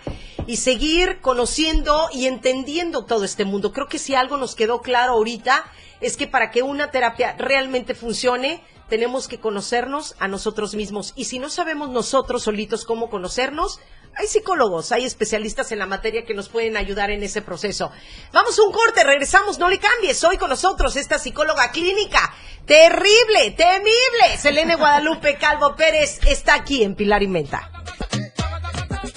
y seguir conociendo y entendiendo todo este mundo. Creo que si algo nos quedó claro ahorita es que para que una terapia realmente funcione, tenemos que conocernos a nosotros mismos. Y si no sabemos nosotros solitos cómo conocernos, hay psicólogos, hay especialistas en la materia que nos pueden ayudar en ese proceso. Vamos a un corte, regresamos, no le cambies. Hoy con nosotros esta psicóloga clínica, terrible, temible. Selene Guadalupe Calvo Pérez está aquí en Pilar y Menta.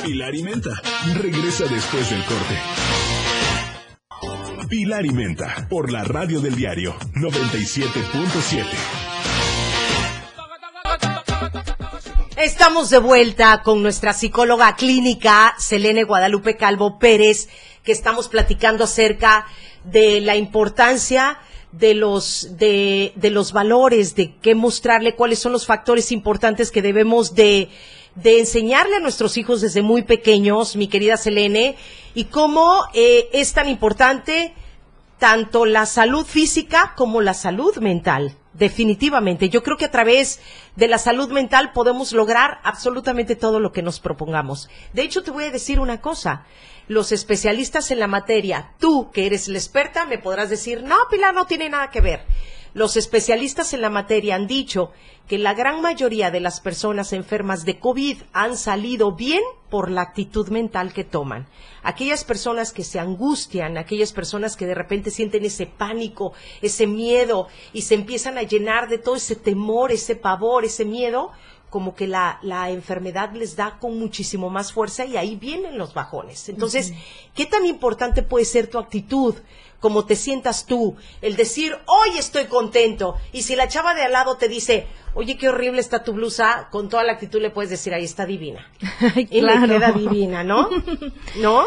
Pilar y Menta. Regresa después del corte. Pilar y Menta, por la radio del diario 97.7. Estamos de vuelta con nuestra psicóloga clínica, Selene Guadalupe Calvo Pérez, que estamos platicando acerca de la importancia de los, de, los valores, de qué mostrarle, cuáles son los factores importantes que debemos de, de enseñarle a nuestros hijos desde muy pequeños, mi querida Selene, y cómo eh, es tan importante tanto la salud física como la salud mental. Definitivamente. Yo creo que a través de la salud mental podemos lograr absolutamente todo lo que nos propongamos. De hecho, te voy a decir una cosa. Los especialistas en la materia, tú que eres la experta, me podrás decir, no, Pilar, no tiene nada que ver. Los especialistas en la materia han dicho que la gran mayoría de las personas enfermas de COVID han salido bien por la actitud mental que toman. Aquellas personas que se angustian, aquellas personas que de repente sienten ese pánico, ese miedo y se empiezan a llenar de todo ese temor, ese pavor, ese miedo, como que la, la enfermedad les da con muchísimo más fuerza y ahí vienen los bajones. Entonces, ¿qué tan importante puede ser tu actitud? Como te sientas tú, el decir, hoy estoy contento. Y si la chava de al lado te dice, oye, qué horrible está tu blusa, con toda la actitud le puedes decir, ahí está divina. Ay, Y le queda divina, ¿no? ¿No?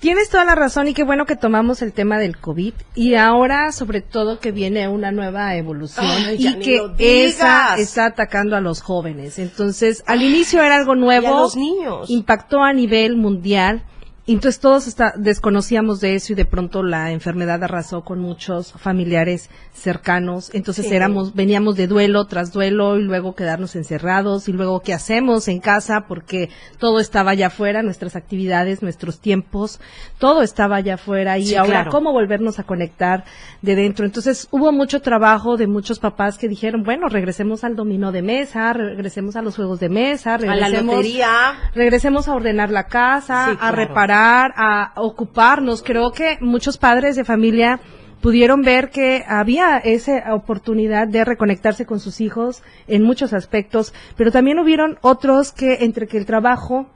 Tienes toda la razón y qué bueno que tomamos el tema del COVID y ahora sobre todo que viene una nueva evolución Ay, y que esa está atacando a los jóvenes. Entonces, al inicio era algo nuevo, Y a los niños. impactó a nivel mundial. Entonces todos está- desconocíamos de eso y de pronto la enfermedad arrasó con muchos familiares cercanos. Entonces Sí. éramos, veníamos de duelo tras duelo y luego quedarnos encerrados y luego qué hacemos en casa porque todo estaba allá afuera, nuestras actividades, nuestros tiempos, todo estaba allá afuera y Sí, ahora claro. cómo volvernos a conectar de dentro. Entonces hubo mucho trabajo de muchos papás que dijeron, bueno, regresemos al dominó de mesa, regresemos a los juegos de mesa, A la regresemos lotería. regresemos a ordenar la casa, Sí, a claro. reparar, a ocuparnos. Creo que muchos padres de familia pudieron ver que había esa oportunidad de reconectarse con sus hijos en muchos aspectos, pero también hubieron otros que entre que el trabajo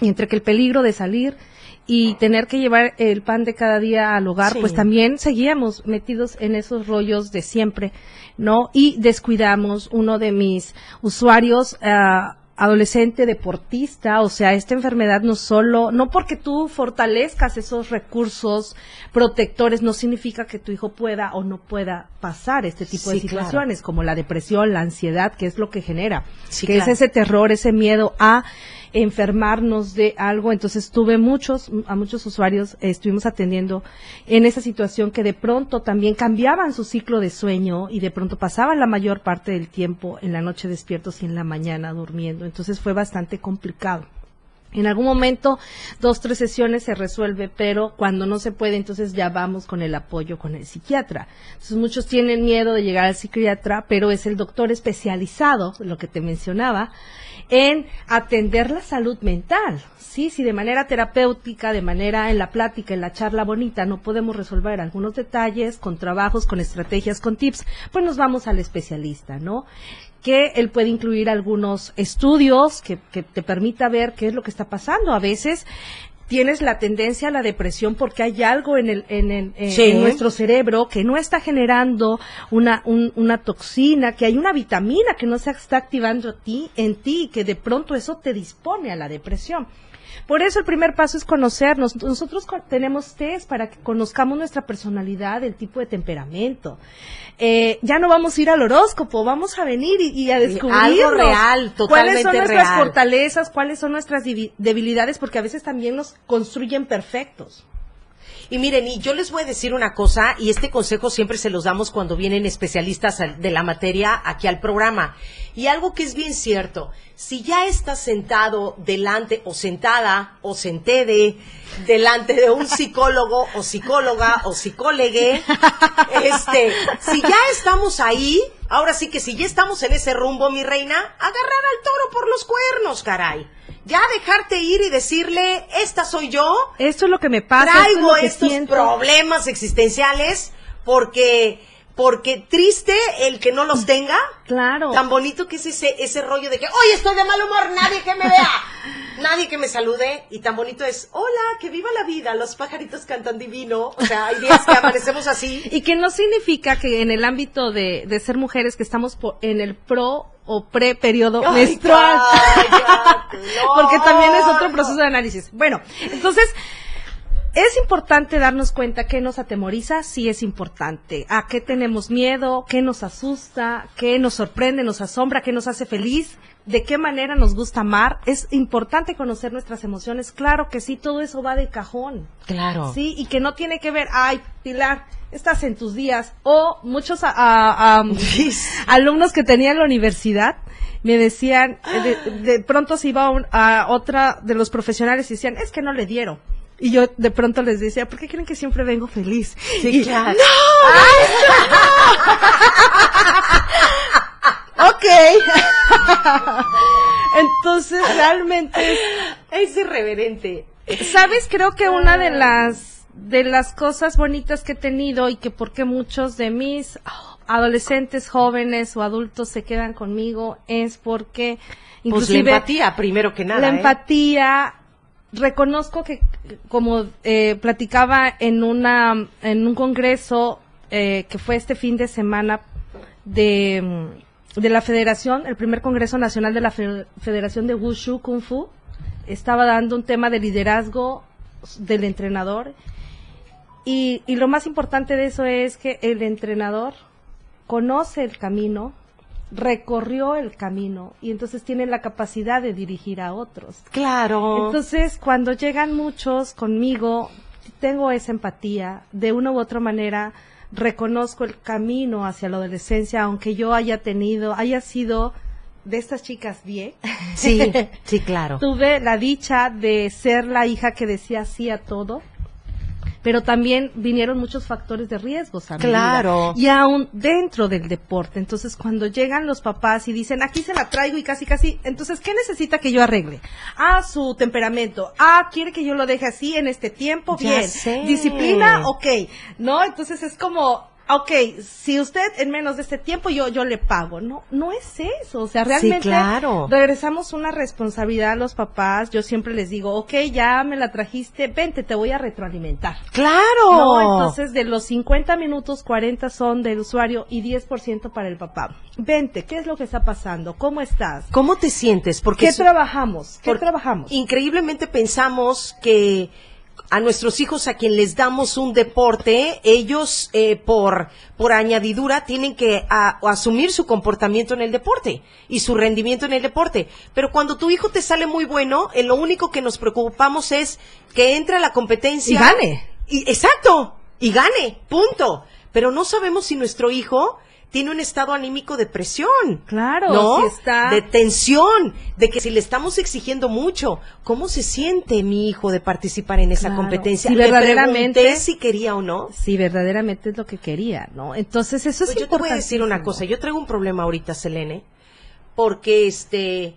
y entre que el peligro de salir y tener que llevar el pan de cada día al hogar, Sí. pues también seguíamos metidos en esos rollos de siempre, ¿no? Y descuidamos uno de mis usuarios, ah, adolescente deportista, o sea, esta enfermedad no solo, no porque tú fortalezcas esos recursos protectores, no significa que tu hijo pueda o no pueda pasar este tipo de claro. situaciones, como la depresión, la ansiedad, que es lo que genera, Sí, que claro. es ese terror, ese miedo a enfermarnos de algo. Entonces tuve muchos, a muchos usuarios, eh, estuvimos atendiendo en esa situación que de pronto también cambiaban su ciclo de sueño y de pronto pasaban la mayor parte del tiempo en la noche despiertos y en la mañana durmiendo. Entonces fue bastante complicado. En algún momento, dos, tres sesiones se resuelve, pero cuando no se puede, entonces ya vamos con el apoyo con el psiquiatra. Entonces muchos tienen miedo de llegar al psiquiatra, pero es el doctor especializado, lo que te mencionaba, en atender la salud mental. Sí, si de manera terapéutica, de manera en la plática, en la charla bonita, no podemos resolver algunos detalles con trabajos, con estrategias, con tips, pues nos vamos al especialista, ¿no? que él puede incluir algunos estudios que, que te permita ver qué es lo que está pasando. A veces tienes la tendencia a la depresión porque hay algo en el en, el- en- Sí. en nuestro cerebro que no está generando una un- una toxina, que hay una vitamina que no se está activando a ti en ti y que de pronto eso te dispone a la depresión. Por eso el primer paso es conocernos. Nosotros tenemos test para que conozcamos nuestra personalidad, el tipo de temperamento. Eh, ya no vamos a ir al horóscopo, vamos a venir y, y a descubrir algo real, cuáles son totalmente nuestras real. fortalezas, cuáles son nuestras debilidades, porque a veces también nos construyen perfectos. Y miren, y yo les voy a decir una cosa, y este consejo siempre se los damos cuando vienen especialistas al- de la materia aquí al programa. Y algo que es bien cierto, si ya estás sentado delante o sentada o sentede delante de un psicólogo o psicóloga o psicólogue, este, si ya estamos ahí, ahora sí que si ya estamos en ese rumbo, mi reina, agarrar al toro por los cuernos, caray. Ya dejarte ir y decirle, esta soy yo, Esto es lo que me pasa. esto es traigo estos siento. problemas existenciales porque porque triste el que no los tenga. Claro. Tan bonito que es ese ese rollo de que, "Oye, estoy de mal humor, nadie que me vea." Nadie que me salude y tan bonito es, "Hola, que viva la vida, los pajaritos cantan divino." O sea, hay días que amanecemos así. Y que no significa que en el ámbito de, de ser mujeres que estamos po- en el pro o pre periodo Ay, menstrual. Porque también es otro proceso de análisis. Bueno, entonces, es importante darnos cuenta qué nos atemoriza, sí es importante. A qué tenemos miedo, qué nos asusta, qué nos sorprende, nos asombra, qué nos hace feliz, de qué manera nos gusta amar. Es importante conocer nuestras emociones. Claro que sí, todo eso va de cajón. Claro. Sí, y que no tiene que ver, ay, Pilar, estás en tus días. O muchos a- a- a- alumnos que tenía en la universidad me decían, de, de pronto se iba a otra de los profesionales y decían, es que no le dieron. Y yo de pronto les decía, ¿por qué creen que siempre vengo feliz? Sí, Y, claro. Ok. Entonces, realmente es- Es irreverente. ¿Sabes? Creo que una de las de las cosas bonitas que he tenido y que porque muchos de mis adolescentes, jóvenes o adultos se quedan conmigo es porque Pues la inclusive empatía, primero que nada. la ¿eh? empatía reconozco que como eh, platicaba en una en un congreso eh, que fue este fin de semana de de la Federación, el primer Congreso Nacional de la Fe- Federación de Wushu Kung Fu, estaba dando un tema de liderazgo del entrenador. Y, y lo más importante de eso es que el entrenador conoce el camino, recorrió el camino y entonces tiene la capacidad de dirigir a otros. Claro. Entonces, cuando llegan muchos conmigo, tengo esa empatía, de una u otra manera reconozco el camino hacia la adolescencia, aunque yo haya tenido, haya sido de estas chicas bien. sí, sí, claro. Tuve la dicha de ser la hija que decía sí a todo, pero también vinieron muchos factores de riesgos a mi vida. Claro. Y aún dentro del deporte. Entonces, cuando llegan los papás y dicen, aquí se la traigo y casi, casi, entonces, ¿qué necesita que yo arregle? Ah, su temperamento. Ah, quiere que yo lo deje así en este tiempo. Ya Bien. sé. Disciplina, ok. ¿No? Entonces es como, ok, si usted en menos de este tiempo yo, yo le pago. No, no es eso. O sea, realmente claro. regresamos una responsabilidad a los papás. Yo siempre les digo, ok, ya me la trajiste, vente, te voy a retroalimentar. Claro. No, entonces de los 50 minutos, 40 son del usuario y 10% para el papá. Vente, ¿qué es lo que está pasando? ¿Cómo estás? ¿Cómo te sientes? Porque ¿Qué eso- trabajamos? ¿Qué Por- trabajamos? Increíblemente pensamos que a nuestros hijos a quien les damos un deporte, ellos eh, por, por añadidura tienen que a- asumir su comportamiento en el deporte y su rendimiento en el deporte. Pero cuando tu hijo te sale muy bueno, en lo único que nos preocupamos es que entre a la competencia. Y gane. Y, exacto, y gane, punto. Pero no sabemos si nuestro hijo tiene un estado anímico de presión. Claro, ¿no? si está- De tensión, de que si le estamos exigiendo mucho, ¿cómo se siente mi hijo de participar en esa Claro. competencia? Si Le verdaderamente- pregunté si quería o no. Si verdaderamente es lo que quería, ¿no? Entonces eso es Pues yo te voy a decir una cosa, yo traigo un problema ahorita, Selene, porque este, eh,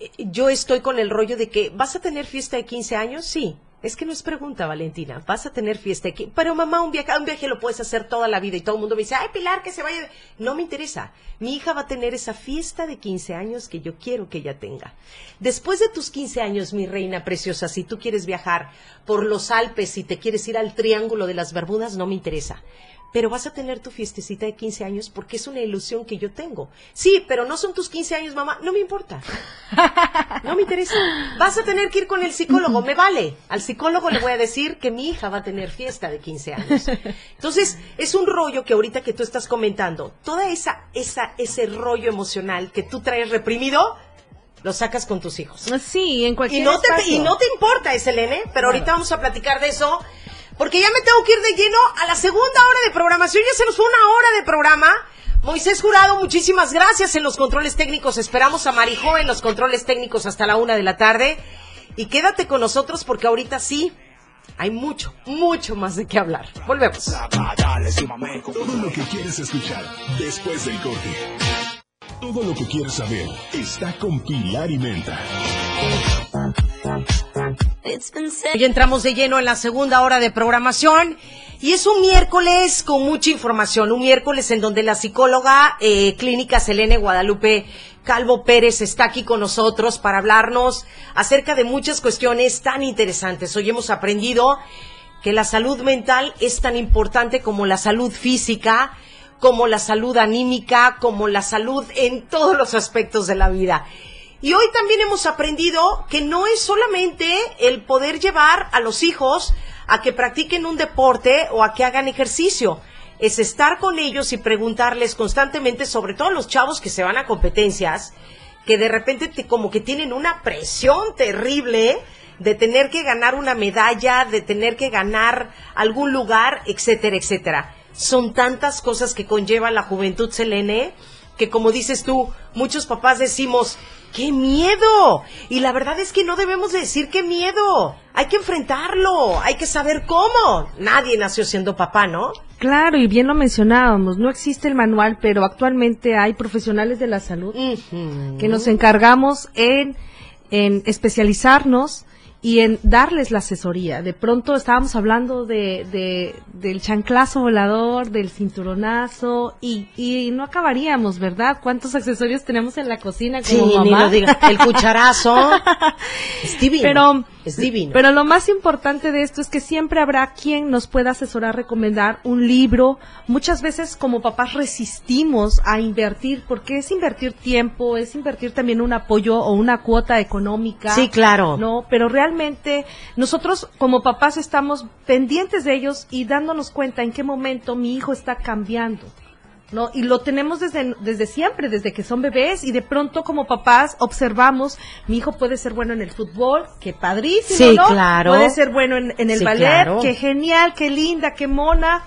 eh, yo estoy con el rollo de que, ¿vas a tener fiesta de 15 años? Sí. Es que no es pregunta, Valentina. Vas a tener fiesta 15 Pero mamá, un viaje, un viaje lo puedes hacer toda la vida y todo el mundo me dice, ay, Pilar, que se vaya. No me interesa. Mi hija va a tener esa fiesta de 15 años que yo quiero que ella tenga. Después de tus 15 años, mi reina preciosa, si tú quieres viajar por los Alpes y te quieres ir al Triángulo de las Bermudas, no me interesa pero vas a tener tu fiestecita de 15 años porque es una ilusión que yo tengo. Sí, pero no son tus 15 años, mamá, no me importa. No me interesa. Vas a tener que ir con el psicólogo, me vale. Al psicólogo le voy a decir que mi hija va a tener fiesta de 15 años. Entonces, es un rollo que ahorita que tú estás comentando, toda esa esa ese rollo emocional que tú traes reprimido, lo sacas con tus hijos. Sí, en Y cualquier no, te, y no te importa Selene, pero ahorita vamos a platicar de eso. Porque ya me tengo que ir de lleno a la segunda hora de programación. Ya se nos fue una hora de programa. Moisés Jurado, muchísimas gracias en los controles técnicos. Esperamos a Marijó en los controles técnicos hasta la una de la tarde. Y quédate con nosotros porque ahorita sí hay mucho, mucho más de qué hablar. Volvemos. Todo lo que quieres escuchar después del corte. Todo lo que quieres saber está con Pilar y Menta. Hoy entramos de lleno en la segunda hora de programación y es un miércoles con mucha información, un miércoles en donde la psicóloga eh, clínica Selene Guadalupe Calvo Pérez está aquí con nosotros para hablarnos acerca de muchas cuestiones tan interesantes. Hoy hemos aprendido que la salud mental es tan importante como la salud física, como la salud anímica, como la salud en todos los aspectos de la vida. Y hoy también hemos aprendido que no es solamente el poder llevar a los hijos a que practiquen un deporte o a que hagan ejercicio. Es estar con ellos y preguntarles constantemente, sobre todo los chavos que se van a competencias, que de repente te, como que tienen una presión terrible de tener que ganar una medalla, de tener que ganar algún lugar, etcétera, etcétera. Son tantas cosas que conlleva la juventud selene que como dices tú, muchos papás decimos, ¡Qué miedo! Y la verdad es que no debemos de decir qué miedo. Hay que enfrentarlo, hay que saber cómo. Nadie nació siendo papá, ¿no? Claro, y bien lo mencionábamos, no existe el manual, pero actualmente hay profesionales de la salud que nos encargamos en, en especializarnos y en darles la asesoría. De pronto estábamos hablando de, de- del chanclazo volador, del cinturonazo y, y no acabaríamos, ¿verdad? ¿Cuántos accesorios tenemos en la cocina como Sí, ni mamá? lo diga. El cucharazo. divino. Pero, es divino. pero lo más importante de esto es que siempre habrá quien nos pueda asesorar, recomendar un libro. Muchas veces como papás resistimos a invertir, porque es invertir tiempo, es invertir también un apoyo o una cuota económica. Sí, claro. No, pero realmente nosotros como papás estamos pendientes de ellos y dándonos cuenta en qué momento mi hijo está cambiando. ¿No? Y lo tenemos desde, desde siempre, desde que son bebés, y de pronto como papás observamos, mi hijo puede ser bueno en el fútbol, qué padrísimo, Sí, ¿no? claro. Puede ser bueno en, en el Sí, ballet, claro. qué genial, qué linda, qué mona.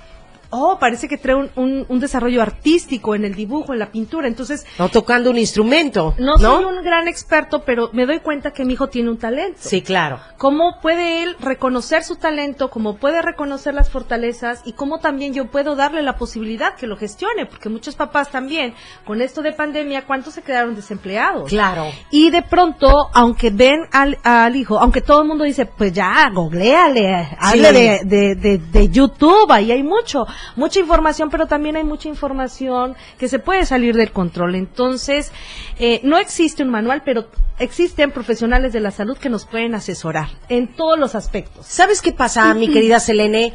Oh, parece que trae un, un- un desarrollo artístico en el dibujo, en la pintura. Entonces, No tocando un instrumento. no, soy un gran experto, pero me doy cuenta que mi hijo tiene un talento. Sí, claro. ¿Cómo puede él reconocer su talento? ¿Cómo puede reconocer las fortalezas? Y cómo también yo puedo darle la posibilidad que lo gestione? Porque muchos papás también, con esto de pandemia, ¿cuántos se quedaron desempleados? Claro. Y de pronto, aunque ven al, al hijo, aunque todo el mundo dice, pues ya, googleale, hable de, de, de, de YouTube, ahí hay mucho, mucha información, pero también hay mucha información que se puede salir del control. Entonces, eh, no existe un manual, pero existen profesionales de la salud que nos pueden asesorar en todos los aspectos. ¿Sabes qué pasa, mi querida Selene?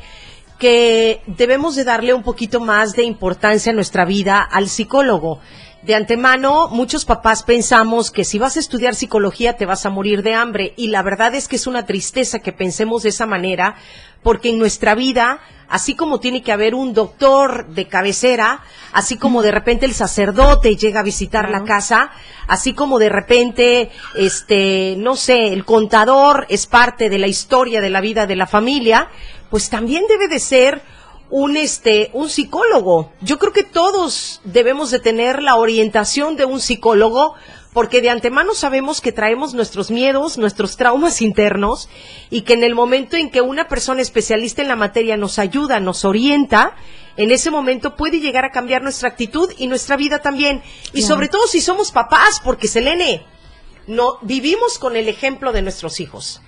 Que debemos de darle un poquito más de importancia en nuestra vida al psicólogo. De antemano, muchos papás pensamos que si vas a estudiar psicología te vas a morir de hambre y la verdad es que es una tristeza que pensemos de esa manera porque en nuestra vida, así como tiene que haber un doctor de cabecera, así como de repente el sacerdote llega a visitar la casa, así como de repente, este, no sé, el contador es parte de la historia de la vida de la familia, pues también debe de ser un este un psicólogo. Yo creo que todos debemos de tener la orientación de un psicólogo porque de antemano sabemos que traemos nuestros miedos, nuestros traumas internos y que en el momento en que una persona especialista en la materia nos ayuda, nos orienta, en ese momento puede llegar a cambiar nuestra actitud y nuestra vida también. Y sobre todo si somos papás, porque Selene, no vivimos con el ejemplo de nuestros hijos.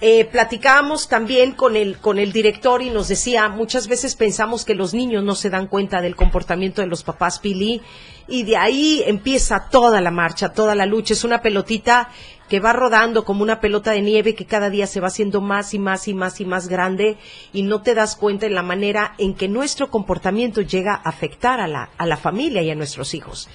Eh, platicábamos también con el, con el director y nos decía, muchas veces pensamos que los niños no se dan cuenta del comportamiento de los papás Pili y de ahí empieza toda la marcha, toda la lucha. Es una pelotita que va rodando como una pelota de nieve que cada día se va haciendo más y más y más y más grande y no te das cuenta en la manera en que nuestro comportamiento llega a afectar a la, a la familia y a nuestros hijos.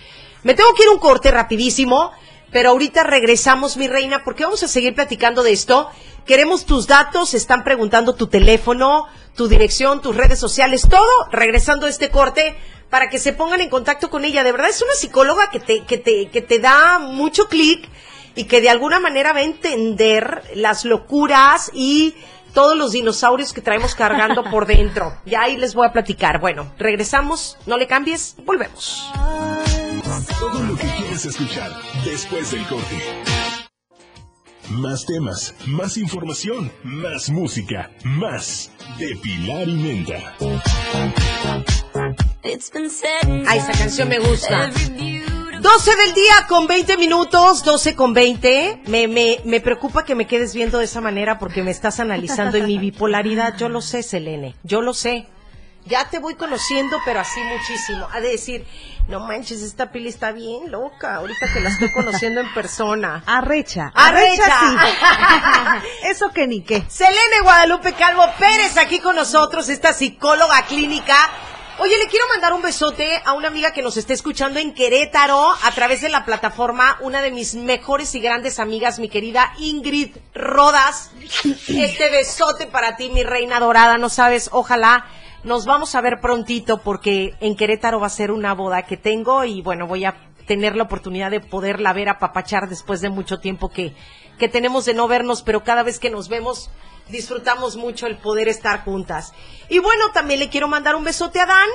Me tengo que ir un corte rapidísimo. Pero ahorita regresamos, mi reina, porque vamos a seguir platicando de esto. Queremos tus datos, están preguntando tu teléfono, tu dirección, tus redes sociales, todo regresando a este corte para que se pongan en contacto con ella. De verdad es una psicóloga que te, que te, que te da mucho clic y que de alguna manera va a entender las locuras y todos los dinosaurios que traemos cargando por dentro. Ya ahí les voy a platicar. Bueno, regresamos, no le cambies, volvemos. Todo lo que quieres escuchar después del corte. Más temas, más información, más música, más de Pilar y Menta. Ay, esa canción me gusta. 12 del día con 20 minutos, 12 con 20. Me, me, me preocupa que me quedes viendo de esa manera porque me estás analizando en mi bipolaridad. Yo lo sé, Selene, yo lo sé. Ya te voy conociendo, pero así muchísimo. Ha de decir, no manches, esta pili está bien loca, ahorita que la estoy conociendo en persona. Arrecha. Arrecha. sí. Eso que ni qué. Selene Guadalupe Calvo Pérez aquí con nosotros, esta psicóloga clínica. Oye, le quiero mandar un besote a una amiga que nos está escuchando en Querétaro a través de la plataforma, una de mis mejores y grandes amigas, mi querida Ingrid Rodas. Este besote para ti, mi reina dorada, no sabes, ojalá nos vamos a ver prontito porque en Querétaro va a ser una boda que tengo y bueno, voy a tener la oportunidad de poderla ver apapachar después de mucho tiempo que, que tenemos de no vernos, pero cada vez que nos vemos disfrutamos mucho el poder estar juntas. Y bueno, también le quiero mandar un besote a Dan,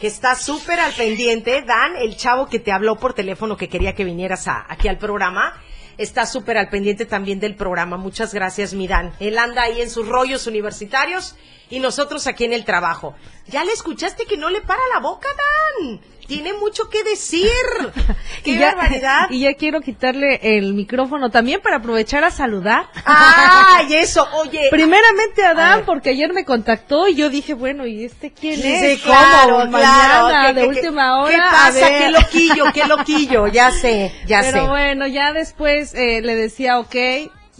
que está súper al pendiente. Dan, el chavo que te habló por teléfono que quería que vinieras a- aquí al programa, está súper al pendiente también del programa. Muchas gracias, mi Dan. Él anda ahí en sus rollos universitarios y nosotros aquí en el trabajo. Ya le escuchaste que no le para la boca, Dan. Tiene mucho que decir. ¡Qué Y ya- barbaridad! Y ya quiero quitarle el micrófono también para aprovechar a saludar. ¡Ay, eso! Oye, Primeramente a porque ayer me contactó y yo dije, bueno, ¿y este quién Sí, es? ¿Cómo? claro. Mañana, ¿Qué- de última hora. ¿Qué pasa? ¿Qué loquillo? ¿Qué loquillo? Ya sé, ya Pero sé. bueno, ya después eh, le decía, ok,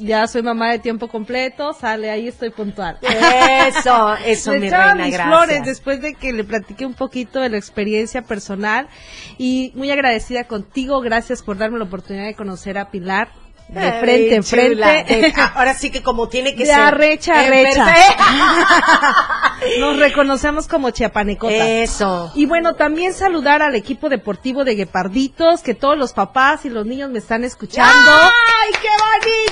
ya soy mamá de tiempo completo, sale, ahí estoy puntual. Eso, eso, Le mi reina, mis gracias. flores después de que le platiqué un poquito de la experiencia personal y muy agradecida contigo, gracias por darme la oportunidad de conocer a Pilar de Ay, frente en frente. Ah, ahora sí que como tiene que De ser. arrecha arrecha. Nos reconocemos como chiapanecotas. Eso. Y bueno, también saludar al equipo deportivo de Gueparditos, que todos los papás y los niños me están escuchando. ¡Ay, qué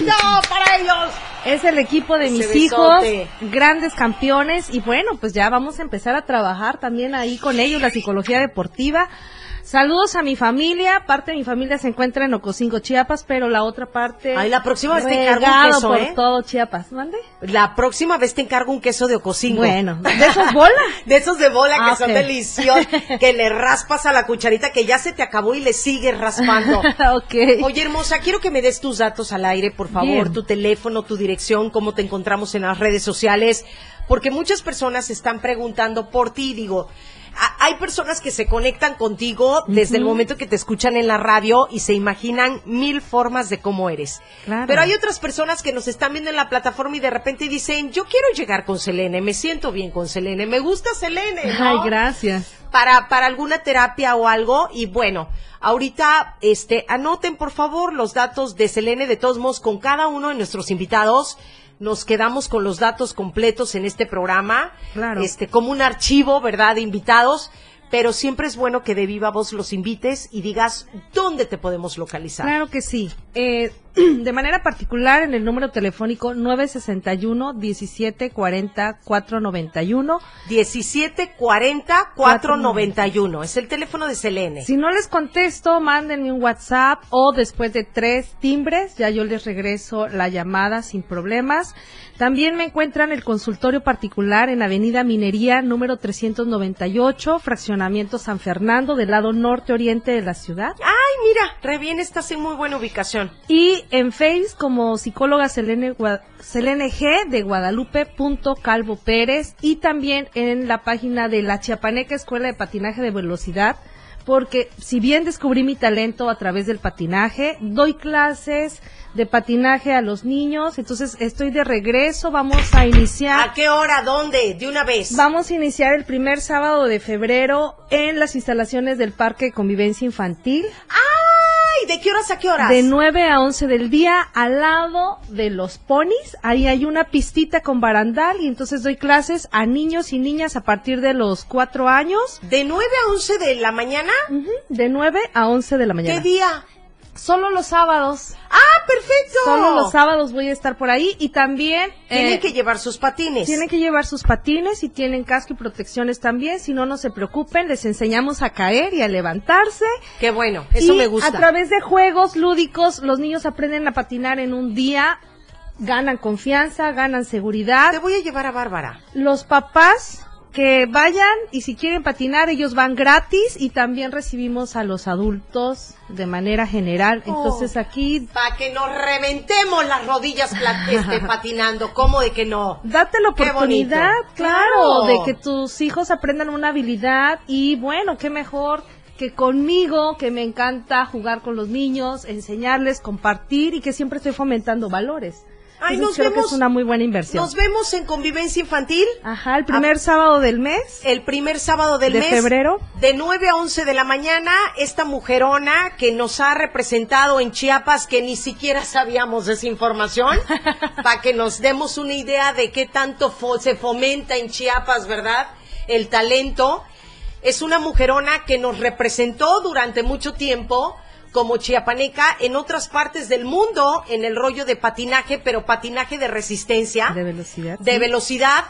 bonito para ellos! Es el equipo de Ese mis hijos, grandes campeones. Y bueno, pues ya vamos a empezar a trabajar también ahí con ellos, la psicología deportiva. Saludos a mi familia, parte de mi familia se encuentra en Ocosingo, Chiapas, pero la otra parte... Ay, la próxima vez te encargo un queso, por ¿eh? todo Chiapas, ¿mande? La próxima vez te encargo un queso de ocosingo. Bueno, ¿de esos bola? De esos de bola que Ah, son deliciosos, que le raspas a la cucharita que ya se te acabó y le sigues raspando. ok. Oye, hermosa, quiero que me des tus datos al aire, por favor, Bien. tu teléfono, tu dirección, cómo te encontramos en las redes sociales, porque muchas personas están preguntando por ti, digo. Hay personas que se conectan contigo desde el momento que te escuchan en la radio y se imaginan mil formas de cómo eres. Claro. Pero hay otras personas que nos están viendo en la plataforma y de repente dicen, yo quiero llegar con Selene, me siento bien con Selene, me gusta Selene. ¿no? Ay, gracias. para, para alguna terapia o algo. Y bueno, ahorita, este, anoten por favor los datos de Selene. De todos modos, con cada uno de nuestros invitados, nos quedamos con los datos completos en este programa. Claro. Este, como un archivo, ¿verdad? De invitados. Pero siempre es bueno que de viva voz los invites y digas dónde te podemos localizar. Claro que sí. Eh, de manera particular, en el número telefónico 961-1740-491. 1740-491. Es el teléfono de Selene. Si no les contesto, mándenme un WhatsApp o después de tres timbres, ya yo les regreso la llamada sin problemas. También me encuentran el consultorio particular en Avenida Minería número 398, fraccionamiento San Fernando, del lado norte-oriente de la ciudad. Ay, mira, re bien, estás en muy buena ubicación. Y en Face como psicóloga Selene, Selene G de Guadalupe punto Calvo Pérez y también en la página de la Chiapaneca Escuela de Patinaje de Velocidad porque si bien descubrí mi talento a través del patinaje, doy clases de patinaje a los niños, entonces estoy de regreso, vamos a iniciar ¿A qué hora? ¿Dónde? De una vez. Vamos a iniciar el primer sábado de febrero en las instalaciones del Parque de Convivencia Infantil. ¡Ay! ¿De qué horas a qué horas? De 9 a 11 del día al lado de los ponis. Ahí hay una pistita con barandal y entonces doy clases a niños y niñas a partir de los 4 años. ¿De 9 a 11 de la mañana? Ujú, De 9 a 11 de la mañana. ¿Qué día? Solo los sábados. ¡Ah, perfecto! Solo los sábados voy a estar por ahí y también... Tienen eh, que llevar sus patines. Tienen que llevar sus patines y tienen casco y protecciones también. Si no, no se preocupen. Les enseñamos a caer y a levantarse. Qué bueno, eso y me gusta. A través de juegos lúdicos, los niños aprenden a patinar en un día. Ganan confianza, ganan seguridad. Te voy a llevar a Bárbara. Los papás que vayan y si quieren patinar, ellos van gratis y también recibimos a los adultos de manera general. Oh. Entonces aquí Para que nos reventemos las rodillas este, patinando. ¿Cómo de que no? Date la oportunidad, claro, Claro. de que tus hijos aprendan una habilidad y bueno, qué mejor que conmigo, que me encanta jugar con los niños, enseñarles, compartir y que siempre estoy fomentando valores. Ay, Entonces, nos creo vemos- que es una muy buena inversión. Nos vemos en Convivencia Infantil Ajá, el primer sábado del mes. el primer sábado del ¿De mes. febrero? De 9 a 11 de la mañana, esta mujerona que nos ha representado en Chiapas, que ni siquiera sabíamos de esa información, para que nos demos una idea de qué tanto fo- se fomenta en Chiapas, ¿verdad? El talento. Es una mujerona que nos representó durante mucho tiempo como chiapaneca en otras partes del mundo en el rollo de patinaje, pero patinaje de resistencia De velocidad, de sí. velocidad.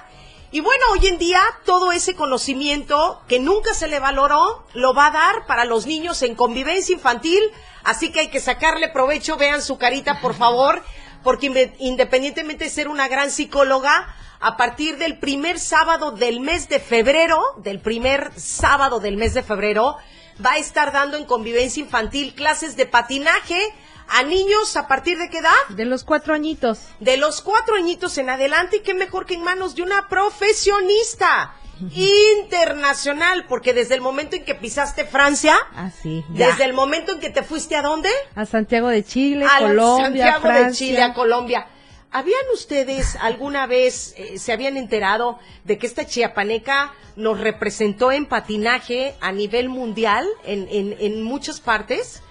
Y bueno, hoy en día todo ese conocimiento que nunca se le valoró lo va a dar para los niños en convivencia infantil, así que hay que sacarle provecho, vean su carita por favor, porque independientemente de ser una gran psicóloga, a partir del primer sábado del mes de febrero, del primer sábado del mes de febrero, va a estar dando en convivencia infantil clases de patinaje a niños a partir de qué edad? De los cuatro añitos. de los cuatro añitos en adelante y qué mejor que en manos de una profesionista internacional, porque desde el momento en que pisaste Francia, Así, desde el momento en que te fuiste a dónde? A Santiago de Chile, a Colombia, Santiago Francia. de Chile, a Colombia. ¿Habían ustedes alguna vez, eh, se habían enterado de que esta chiapaneca nos representó en patinaje a nivel mundial en, en, en muchas partes?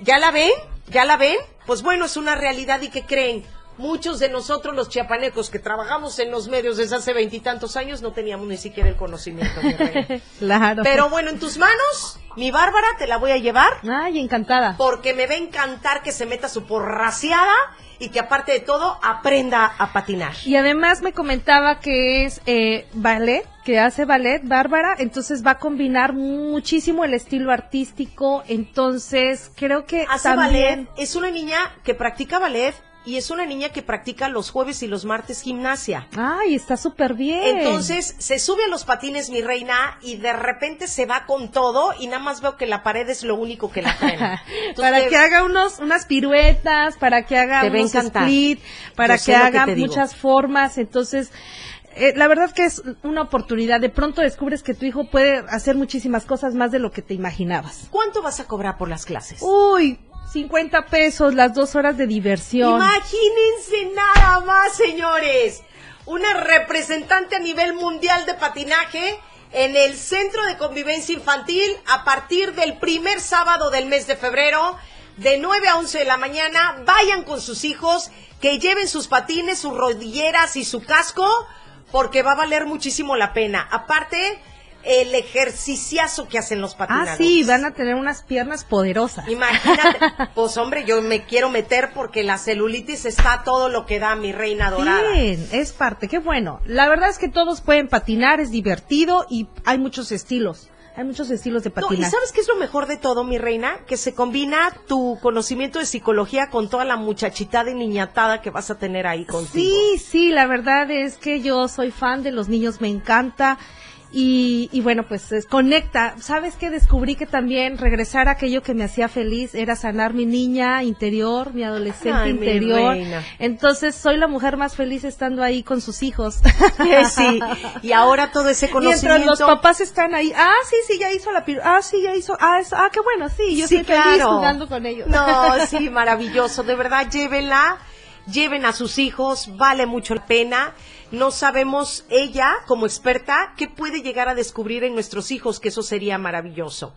¿Ya la ven? ¿Ya la ven? Pues bueno, es una realidad y que creen. Muchos de nosotros los chiapanecos que trabajamos en los medios desde hace veintitantos años no teníamos ni siquiera el conocimiento. Claro. Pero bueno, en tus manos, mi Bárbara, te la voy a llevar Ay, encantada. porque me va a encantar que se meta su porraciada y que aparte de todo aprenda a patinar. Y además me comentaba que es eh, ballet, que hace ballet, Bárbara, entonces va a combinar muchísimo el estilo artístico, entonces creo que Hace también... ballet, es una niña que practica ballet y es una niña que practica los jueves y los martes gimnasia. Ay, está súper bien. Entonces se sube a los patines mi reina y de repente se va con todo y nada más veo que la pared es lo único que la frena. Entonces, para te- que haga unos unas piruetas, para que haga unos split, para Yo que haga digo. muchas formas, entonces eh, la verdad que es una oportunidad. De pronto descubres que tu hijo puede hacer muchísimas cosas más de lo que te imaginabas. ¿Cuánto vas a cobrar por las clases? Uy, 50 pesos las dos horas de diversión. Imagínense nada más, señores. Una representante a nivel mundial de patinaje en el Centro de Convivencia Infantil a partir del primer sábado del mes de febrero, de 9 a 11 de la mañana. Vayan con sus hijos, que lleven sus patines, sus rodilleras y su casco, porque va a valer muchísimo la pena. Aparte, el ejerciciazo que hacen los patinadores. Ah, sí, van a tener unas piernas poderosas. Imagínate, pues hombre, yo me quiero meter porque la celulitis está todo lo que da mi reina dorada. Bien, es parte, qué bueno. La verdad es que todos pueden patinar, es divertido y hay muchos estilos. Hay muchos estilos de No, ¿y patinar. sabes qué es lo mejor de todo, mi reina? Que se combina tu conocimiento de psicología con toda la muchachitada y niñatada que vas a tener ahí contigo. Sí, sí, la verdad es que yo soy fan de los niños, me encanta. Y, y bueno, pues es- conecta. ¿Sabes qué? Descubrí que también regresar a aquello que me hacía feliz era sanar mi niña interior, mi adolescente Ay, interior. Entonces soy la mujer más feliz estando ahí con sus hijos. sí, y ahora todo ese conocimiento. Mientras los papás están ahí, ah, sí, sí, ya hizo la piru, ah, sí, ya hizo, ah, eso, ah, qué bueno, sí, yo Sí, estoy feliz jugando con ellos. No, sí, maravilloso. De verdad, llévenla, lleven a sus hijos, vale mucho la pena. No sabemos ella, como experta, qué puede llegar a descubrir en nuestros hijos, que eso sería maravilloso.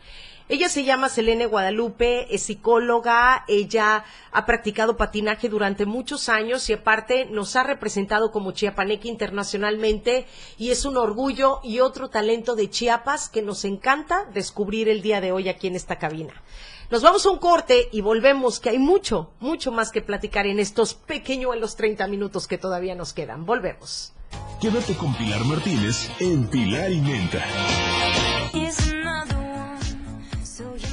Ella se llama Selene Guadalupe, es psicóloga, ella ha practicado patinaje durante muchos años y aparte nos ha representado como chiapaneca internacionalmente y es un orgullo y otro talento de Chiapas que nos encanta descubrir el día de hoy aquí en esta cabina. Nos vamos a un corte y volvemos, que hay mucho, mucho más que platicar en estos pequeños en los 30 minutos que todavía nos quedan. Volvemos. Quédate con Pilar Martínez en Pilar y Menta.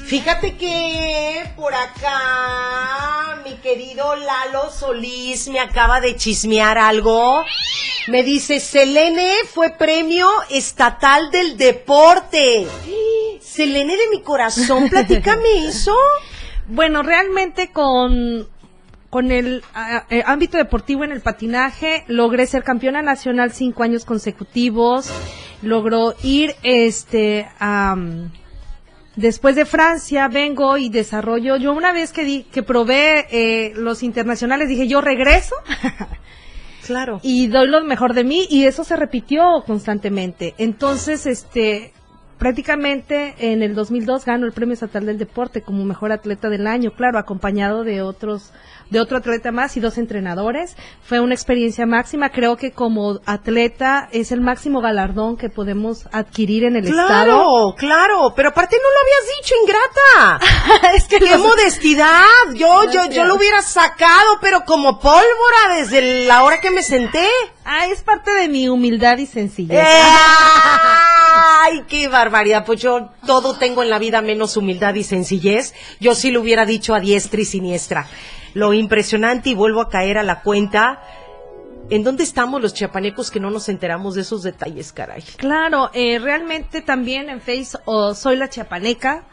Fíjate que por acá mi querido Lalo Solís me acaba de chismear algo. Me dice, Selene fue premio estatal del deporte. Selene de mi corazón, platícame eso. Bueno, realmente con, con el eh, ámbito deportivo en el patinaje logré ser campeona nacional cinco años consecutivos. Logró ir este a... Después de Francia vengo y desarrollo. Yo una vez que di, que probé eh, los internacionales dije yo regreso Claro. y doy lo mejor de mí y eso se repitió constantemente. Entonces, este, prácticamente en el 2002 gano el Premio Estatal del Deporte como mejor atleta del año, claro, acompañado de otros de otro atleta más y dos entrenadores. Fue una experiencia máxima. Creo que como atleta es el máximo galardón que podemos adquirir en el estado. Claro, claro, pero aparte no lo habías dicho, ingrata. es que ¡Qué los- modestidad! Yo, yo, yo lo hubiera sacado, pero como pólvora desde la hora que me senté. Ah, es parte de mi humildad y sencillez. ¡Eh! ¡Ay, qué barbaridad! Pues yo todo tengo en la vida menos humildad y sencillez. Yo sí lo hubiera dicho a diestra y siniestra. Lo impresionante, y vuelvo a caer a la cuenta, ¿en dónde estamos los chiapanecos que no nos enteramos de esos detalles, caray? Claro, eh, realmente también en Face o soy la chiapaneca,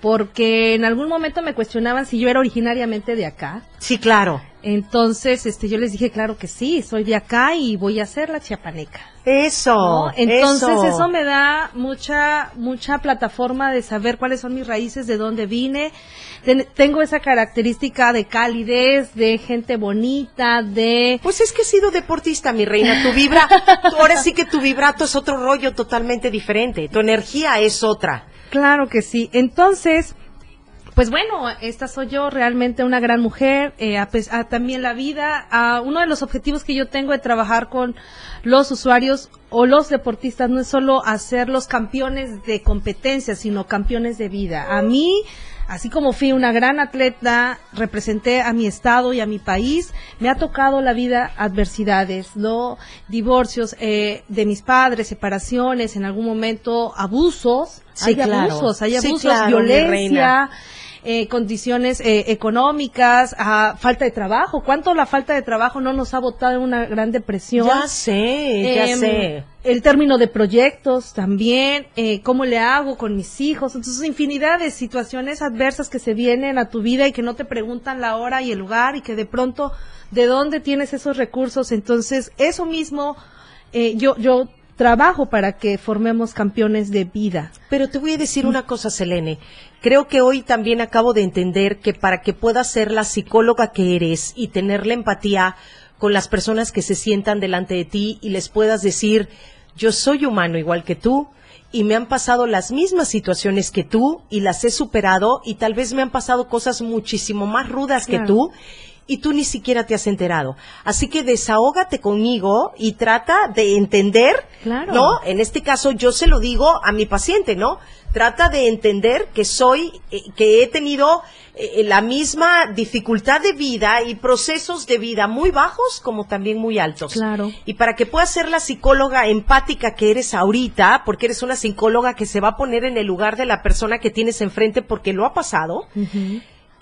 porque en algún momento me cuestionaban si yo era originariamente de acá. Sí, claro. Entonces, este, yo les dije, claro que sí, soy de acá y voy a ser la chiapaneca. Eso. ¿no? Entonces, eso. me da mucha, mucha plataforma de saber cuáles son mis raíces, de dónde vine. Ten- tengo esa característica de calidez, de gente bonita, de... Pues es que he sido deportista, mi reina. Tu vibra, ahora sí que tu vibrato es otro rollo totalmente diferente. Tu energía es otra. Claro que sí. Entonces, pues bueno, esta soy yo, realmente una gran mujer, eh, a a también la vida. uno de los objetivos que yo tengo de trabajar con los usuarios o los deportistas no es solo hacerlos campeones de competencia, sino campeones de vida. A mí, así como fui una gran atleta, representé a mi estado y a mi país, me ha tocado la vida adversidades, ¿no? Divorcios eh, de mis padres, separaciones, en algún momento abusos. Sí, hay claro. abusos, hay Sí, abusos, claro, violencia. Eh, condiciones eh, económicas, ah, falta de trabajo. ¿Cuánto la falta de trabajo no nos ha botado en una gran depresión? Ya sé, ya Em, sé. El término de proyectos también, eh, cómo le hago con mis hijos. Entonces, infinidad de situaciones adversas que se vienen a tu vida y que no te preguntan la hora y el lugar y que de pronto, ¿de dónde tienes esos recursos? Entonces, eso mismo, eh, yo, yo trabajo para que formemos campeones de vida. Pero te voy a decir una cosa, Selene. Creo que hoy también acabo de entender que para que puedas ser la psicóloga que eres y tener la empatía con las personas que se sientan delante de ti y les puedas decir, yo soy humano igual que tú y me han pasado las mismas situaciones que tú y las he superado y tal vez me han pasado cosas muchísimo más rudas que tú y tú ni siquiera te has enterado. Así que desahógate conmigo y trata de entender, Claro. ¿no? En este caso yo se lo digo a mi paciente, ¿no? Trata de entender que soy, eh, que he tenido eh, la misma dificultad de vida y procesos de vida muy bajos como también muy altos. Claro. Y para que puedas ser la psicóloga empática que eres ahorita, porque eres una psicóloga que se va a poner en el lugar de la persona que tienes enfrente porque lo ha pasado,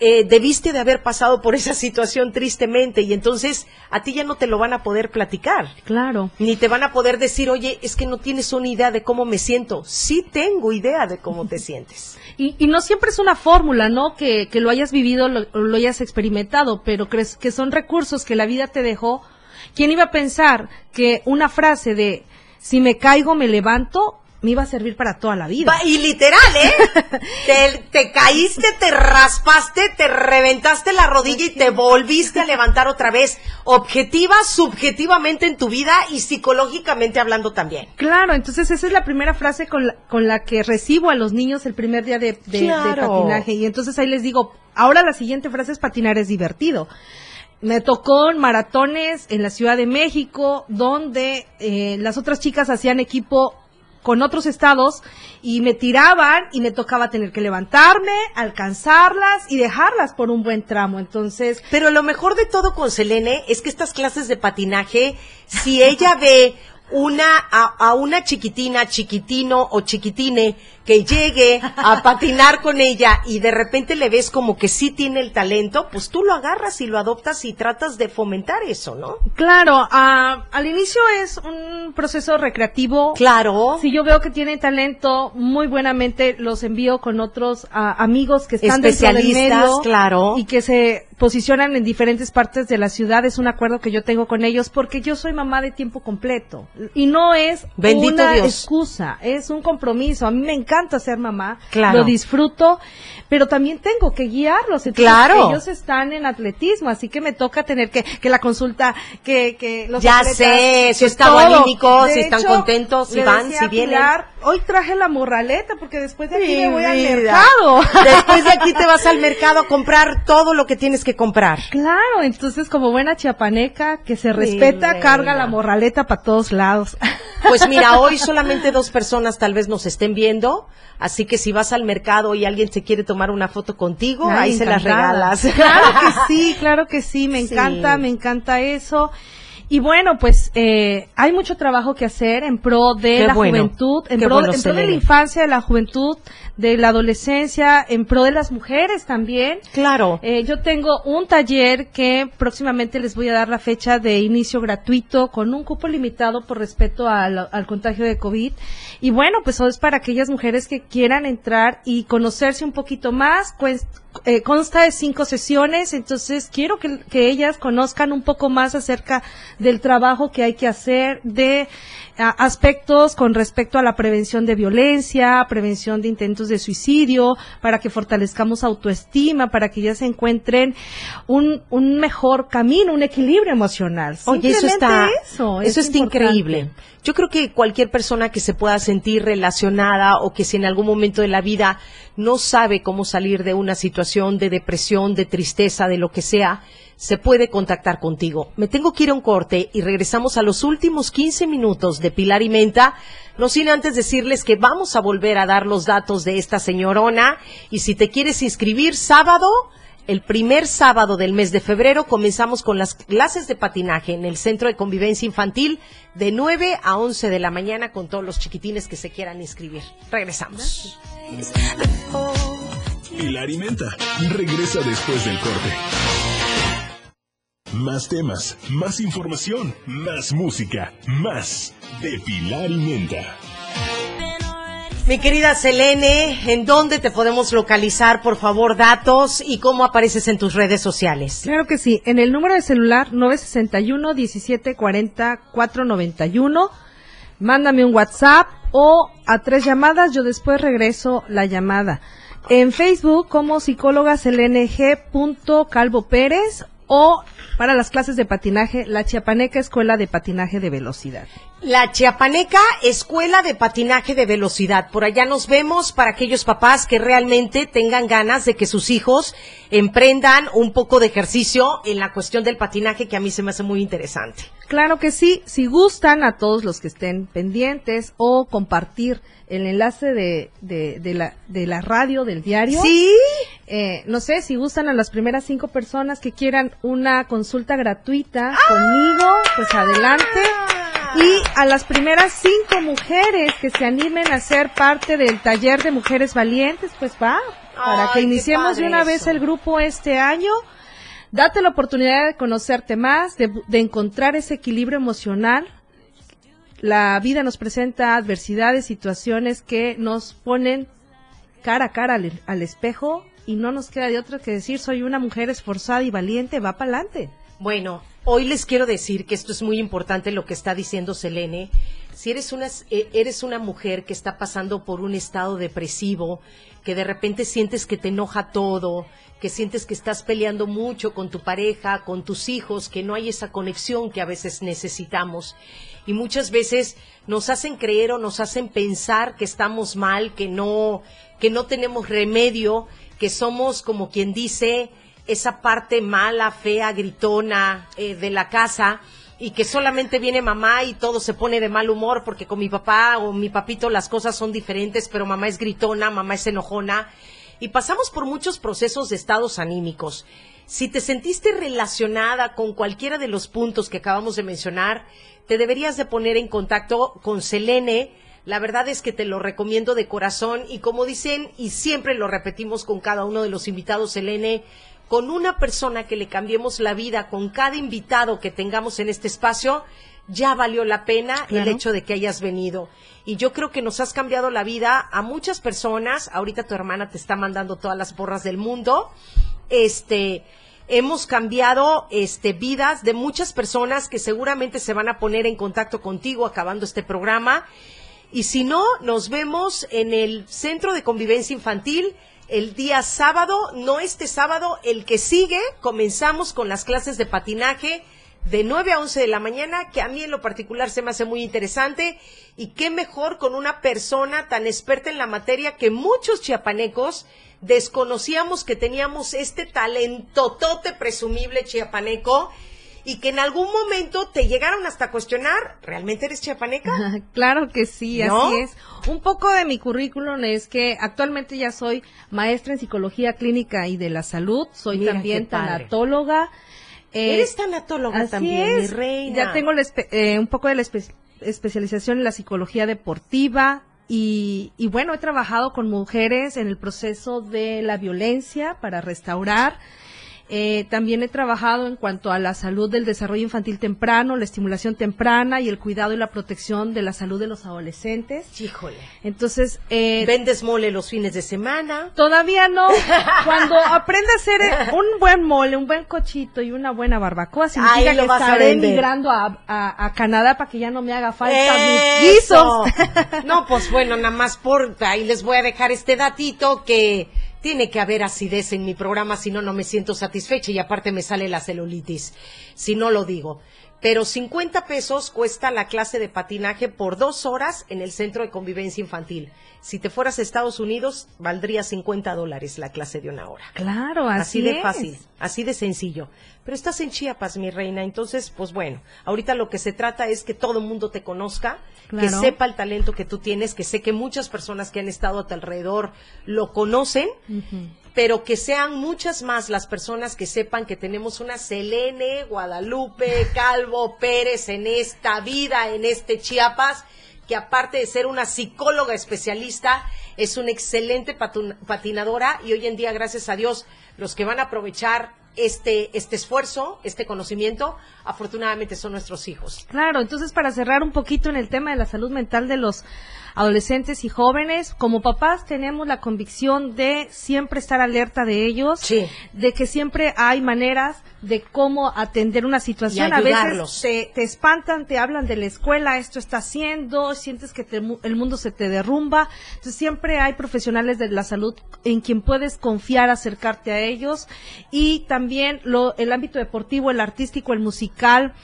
eh, debiste de haber pasado por esa situación tristemente y entonces a ti ya no te lo van a poder platicar. Claro. Ni te van a poder decir, oye, es que no tienes una idea de cómo me siento. Sí tengo idea de cómo te sientes. Y, y no siempre es una fórmula, ¿no? Que, que lo hayas vivido, lo, lo hayas experimentado, pero crees que son recursos que la vida te dejó. ¿Quién iba a pensar que una frase de si me caigo me levanto me iba a servir para toda la vida? Y literal, ¿eh? te, te caíste, te raspaste, te reventaste la rodilla y te volviste a levantar otra vez. Objetiva, subjetivamente en tu vida y psicológicamente hablando también. Claro, entonces esa es la primera frase con la, con la que recibo a los niños el primer día de, de- de patinaje. Y entonces ahí les digo, ahora la siguiente frase es patinar es divertido. Me tocó en maratones en la Ciudad de México, donde eh, las otras chicas hacían equipo con otros estados y me tiraban y me tocaba tener que levantarme, alcanzarlas y dejarlas por un buen tramo. Entonces, Pero lo mejor de todo con Selene es que estas clases de patinaje, si ella ve una a, a una chiquitina, chiquitino o chiquitine que llegue a patinar con ella y de repente le ves como que sí tiene el talento, pues tú lo agarras y lo adoptas y tratas de fomentar eso, ¿no? claro, ah, al inicio es un proceso recreativo. Claro. Si yo veo que tiene talento, muy buenamente los envío con otros ah, amigos que están dentro del Especialistas, medio claro. y que se posicionan en diferentes partes de la ciudad. Es un acuerdo que yo tengo con ellos porque yo soy mamá de tiempo completo y no es Bendito una Dios. excusa, es un compromiso. A mí me encanta ser mamá, Claro. lo disfruto, pero también tengo que guiarlos. Entonces, Claro. Ellos están en atletismo, así que me toca tener que que la consulta, que que los Ya atletas, sé, todo. anímico, De si están contentos, si van, si vienen. Pilar, hoy traje la morraleta porque después de aquí me voy al mercado. Después de aquí te vas al mercado a comprar todo lo que tienes que comprar. Claro, entonces como buena chiapaneca que se respeta, carga la morraleta para todos lados. Pues mira, hoy solamente dos personas tal vez nos estén viendo, así que si vas al mercado y alguien se quiere tomar una foto contigo, Ay, ahí se las regalas. Claro que sí, claro que sí, me Sí. encanta, me encanta eso. Y bueno, pues eh, hay mucho trabajo que hacer en pro de Qué la bueno, juventud, en pro, bueno, en pro de la infancia, de la juventud, de la adolescencia, en pro de las mujeres también. Claro. Eh, yo tengo un taller que próximamente les voy a dar la fecha de inicio gratuito con un cupo limitado por respeto al, al contagio de COVID. Y bueno, pues eso es para aquellas mujeres que quieran entrar y conocerse un poquito más. Pues, eh, consta de cinco sesiones, entonces quiero que, que ellas conozcan un poco más acerca del trabajo que hay que hacer, de a- aspectos con respecto a la prevención de violencia, prevención de intentos de suicidio, para que fortalezcamos autoestima, para que ellas encuentren un, un mejor camino, un equilibrio emocional. Oye, eso está, eso, eso, es está increíble. Yo creo que cualquier persona que se pueda sentir relacionada o que si en algún momento de la vida no sabe cómo salir de una situación de depresión, de tristeza, de lo que sea, se puede contactar contigo. Me tengo que ir a un corte y regresamos a los últimos 15 minutos de Pilar y Menta. No sin antes decirles que vamos a volver a dar los datos de esta señorona y si te quieres inscribir sábado, el primer sábado del mes de febrero comenzamos con las clases de patinaje en el Centro de Convivencia Infantil de 9 a 11 de la mañana con todos los chiquitines que se quieran inscribir. Regresamos. Pilar y Menta regresa después del corte. Más temas, más información, más música, más de Pilar y Menta. Mi querida Selene, ¿en dónde te podemos localizar, por favor, datos y cómo apareces en tus redes sociales? Claro que sí. En el número de celular 961 1740 491 mándame un WhatsApp o a tres llamadas, yo después regreso la llamada. En Facebook como psicóloga Selene G. Calvo Pérez o para las clases de patinaje, la Chiapaneca Escuela de Patinaje de Velocidad. La Chiapaneca Escuela de Patinaje de Velocidad. Por allá nos vemos para aquellos papás que realmente tengan ganas de que sus hijos emprendan un poco de ejercicio en la cuestión del patinaje que a mí se me hace muy interesante. Claro que sí, si gustan a todos los que estén pendientes o compartir el enlace de, de, de la, de la radio, del diario. ¿Sí? Eh, no sé, si gustan a las primeras cinco personas que quieran una consulta gratuita conmigo, pues adelante. Y a las primeras cinco mujeres que se animen a ser parte del taller de mujeres valientes, pues va, para que iniciemos de una vez eso. el grupo este año. Date la oportunidad de conocerte más, de, de encontrar ese equilibrio emocional. La vida nos presenta adversidades, situaciones que nos ponen cara a cara al, al espejo y no nos queda de otra que decir soy una mujer esforzada y valiente, va para adelante. Bueno, hoy les quiero decir que esto es muy importante lo que está diciendo Selene. Si eres una, eh, eres una mujer que está pasando por un estado depresivo, que de repente sientes que te enoja todo, que sientes que estás peleando mucho con tu pareja, con tus hijos, que no hay esa conexión que a veces necesitamos. Y muchas veces nos hacen creer o nos hacen pensar que estamos mal, que no, que no tenemos remedio, que somos como quien dice esa parte mala, fea, gritona eh, de la casa y que solamente viene mamá y todo se pone de mal humor porque con mi papá o mi papito las cosas son diferentes, pero mamá es gritona, mamá es enojona y pasamos por muchos procesos de estados anímicos. Si te sentiste relacionada con cualquiera de los puntos que acabamos de mencionar, te deberías de poner en contacto con Selene. La verdad es que te lo recomiendo de corazón y como dicen y siempre lo repetimos con cada uno de los invitados, Selene, con una persona que le cambiemos la vida, con cada invitado que tengamos en este espacio, ya valió la pena el hecho de que hayas venido. Y yo creo que nos has cambiado la vida a muchas personas. Ahorita tu hermana te está mandando todas las porras del mundo. Este, hemos cambiado este vidas de muchas personas que seguramente se van a poner en contacto contigo acabando este programa. Y si no, nos vemos en el Centro de Convivencia Infantil el día sábado, no este sábado, el que sigue, comenzamos con las clases de patinaje de 9 a 11 de la mañana, que a mí en lo particular se me hace muy interesante, y qué mejor con una persona tan experta en la materia que muchos chiapanecos desconocíamos que teníamos este talentotote presumible chiapaneco y que en algún momento te llegaron hasta cuestionar, ¿realmente eres chiapaneca? claro que sí, así es. Un poco de mi currículum es que actualmente ya soy maestra en psicología clínica y de la salud, soy también tanatóloga. Eh, eres tanatóloga también, mi reina. Ya tengo eh, un poco de la especialización en la psicología deportiva, y, y, bueno, he trabajado con mujeres en el proceso de la violencia para restaurar eh, también he trabajado en cuanto a la salud del desarrollo infantil temprano, la estimulación temprana y el cuidado y la protección de la salud de los adolescentes. Híjole. Entonces, eh, ¿vendes mole los fines de semana? Todavía no. Cuando aprende a hacer un buen mole, un buen cochito y una buena barbacoa, significa que estaré emigrando a, a, Canadá para que ya no me haga falta mis guisos. no, pues bueno, nada más por ahí les voy a dejar este datito que tiene que haber acidez en mi programa, si no, no me siento satisfecha y aparte me sale la celulitis, si no lo digo. Pero 50 pesos cuesta la clase de patinaje por dos horas en el Centro de Convivencia Infantil. Si te fueras a Estados Unidos, valdría 50 dólares la clase de una hora. Claro, así, así de fácil, así de sencillo. Pero estás en Chiapas, mi reina, entonces, pues bueno, ahorita lo que se trata es que todo el mundo te conozca, que sepa el talento que tú tienes, que sé que muchas personas que han estado a tu alrededor lo conocen, pero que sean muchas más las personas que sepan que tenemos una Selene, Guadalupe, Calvo, Pérez en esta vida, en este Chiapas, que aparte de ser una psicóloga especialista, es una excelente patinadora y hoy en día, gracias a Dios, los que van a aprovechar este, este esfuerzo, este conocimiento, afortunadamente son nuestros hijos. Claro, entonces para cerrar un poquito en el tema de la salud mental de los adolescentes y jóvenes, como papás tenemos la convicción de siempre estar alerta de ellos, de que siempre hay maneras de cómo atender una situación. A veces te, te, espantan, te hablan de la escuela, esto está haciendo, sientes que el mundo se te derrumba. Entonces siempre hay profesionales de la salud en quien puedes confiar, acercarte a ellos. Y también lo, el ámbito deportivo, el artístico, el musical,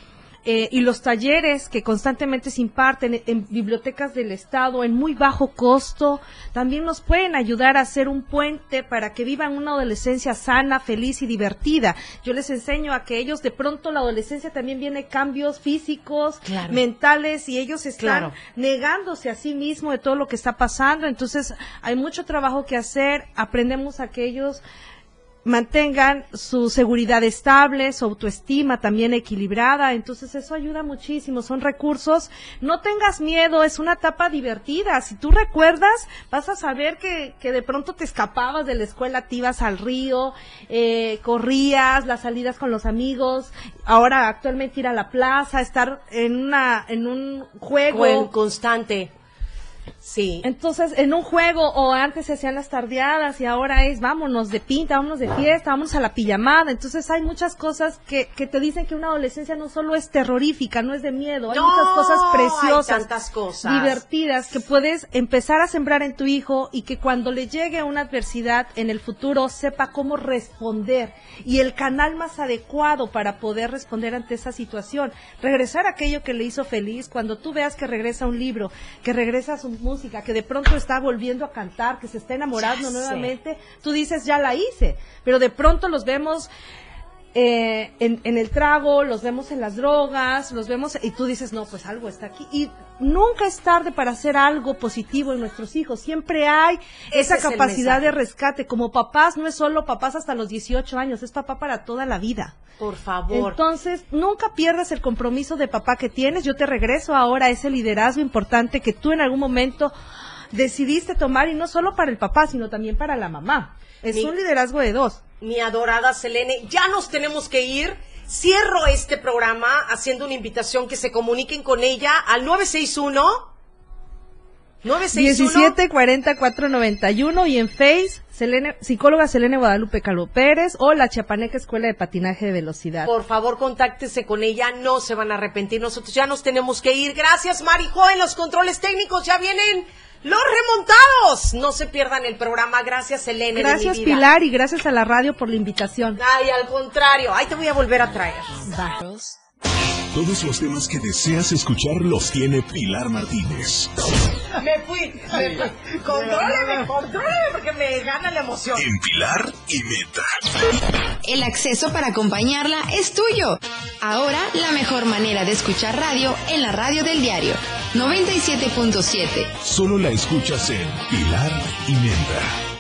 eh, y los talleres que constantemente se imparten en, bibliotecas del Estado en muy bajo costo también nos pueden ayudar a hacer un puente para que vivan una adolescencia sana, feliz y divertida. Yo les enseño a que ellos de pronto la adolescencia también viene cambios físicos, mentales y ellos están negándose a sí mismos de todo lo que está pasando. Entonces hay mucho trabajo que hacer. Aprendemos a que ellos mantengan su seguridad estable, su autoestima también equilibrada, entonces eso ayuda muchísimo, son recursos, no tengas miedo, es una etapa divertida, si tú recuerdas, vas a saber que, que de pronto te escapabas de la escuela, te ibas al río, eh, corrías, las salidas con los amigos, ahora actualmente ir a la plaza, estar en una, en un juego. constante. Sí. Entonces, en un juego, o antes se hacían las tardeadas y ahora es vámonos de pinta, vámonos de fiesta, vámonos a la pijamada. Entonces, hay muchas cosas que, que te dicen que una adolescencia no solo es terrorífica, no es de miedo. Hay muchas cosas preciosas, tantas cosas. divertidas que puedes empezar a sembrar en tu hijo y que cuando le llegue una adversidad en el futuro sepa cómo responder y el canal más adecuado para poder responder ante esa situación. Regresar a aquello que le hizo feliz, cuando tú veas que regresa un libro, que regresa su música, que de pronto está volviendo a cantar, que se está enamorando nuevamente, tú dices, ya la hice, pero de pronto los vemos eh, en, en el trago, los vemos en las drogas, los vemos y tú dices, no, pues algo está aquí. Y nunca es tarde para hacer algo positivo en nuestros hijos. Siempre hay esa capacidad de rescate. Como papás, no es solo papás hasta los 18 años, es papá para toda la vida. Por favor. Entonces, nunca pierdas el compromiso de papá que tienes. Yo te regreso ahora a ese liderazgo importante que tú en algún momento decidiste tomar y no solo para el papá, sino también para la mamá. Es Mi- un liderazgo de dos. Mi adorada Selene, ya nos tenemos que ir. Cierro este programa haciendo una invitación que se comuniquen con ella al 961 961 17 40 491 y en Face, Selene, psicóloga Selene Guadalupe Calvo Pérez o la Chiapaneca Escuela de Patinaje de Velocidad. Por favor, contáctese con ella, no se van a arrepentir. Nosotros ya nos tenemos que ir. Gracias, Marijo, en los controles técnicos. Ya vienen los remontados. No se pierdan el programa. Gracias, Selene. de Gracias mi vida. Pilar y gracias a la radio por la invitación. Ay, al contrario. Ay, te voy a volver a traer. Todos los temas que deseas escuchar los tiene Pilar Martínez. Me fui. Me fui. Contróleme, contróleme, porque me gana la emoción. En Pilar y Meta. El acceso para acompañarla es tuyo. Ahora la mejor manera de escuchar radio en la radio del diario 97.7. Solo la escuchas en Pilar y Meta.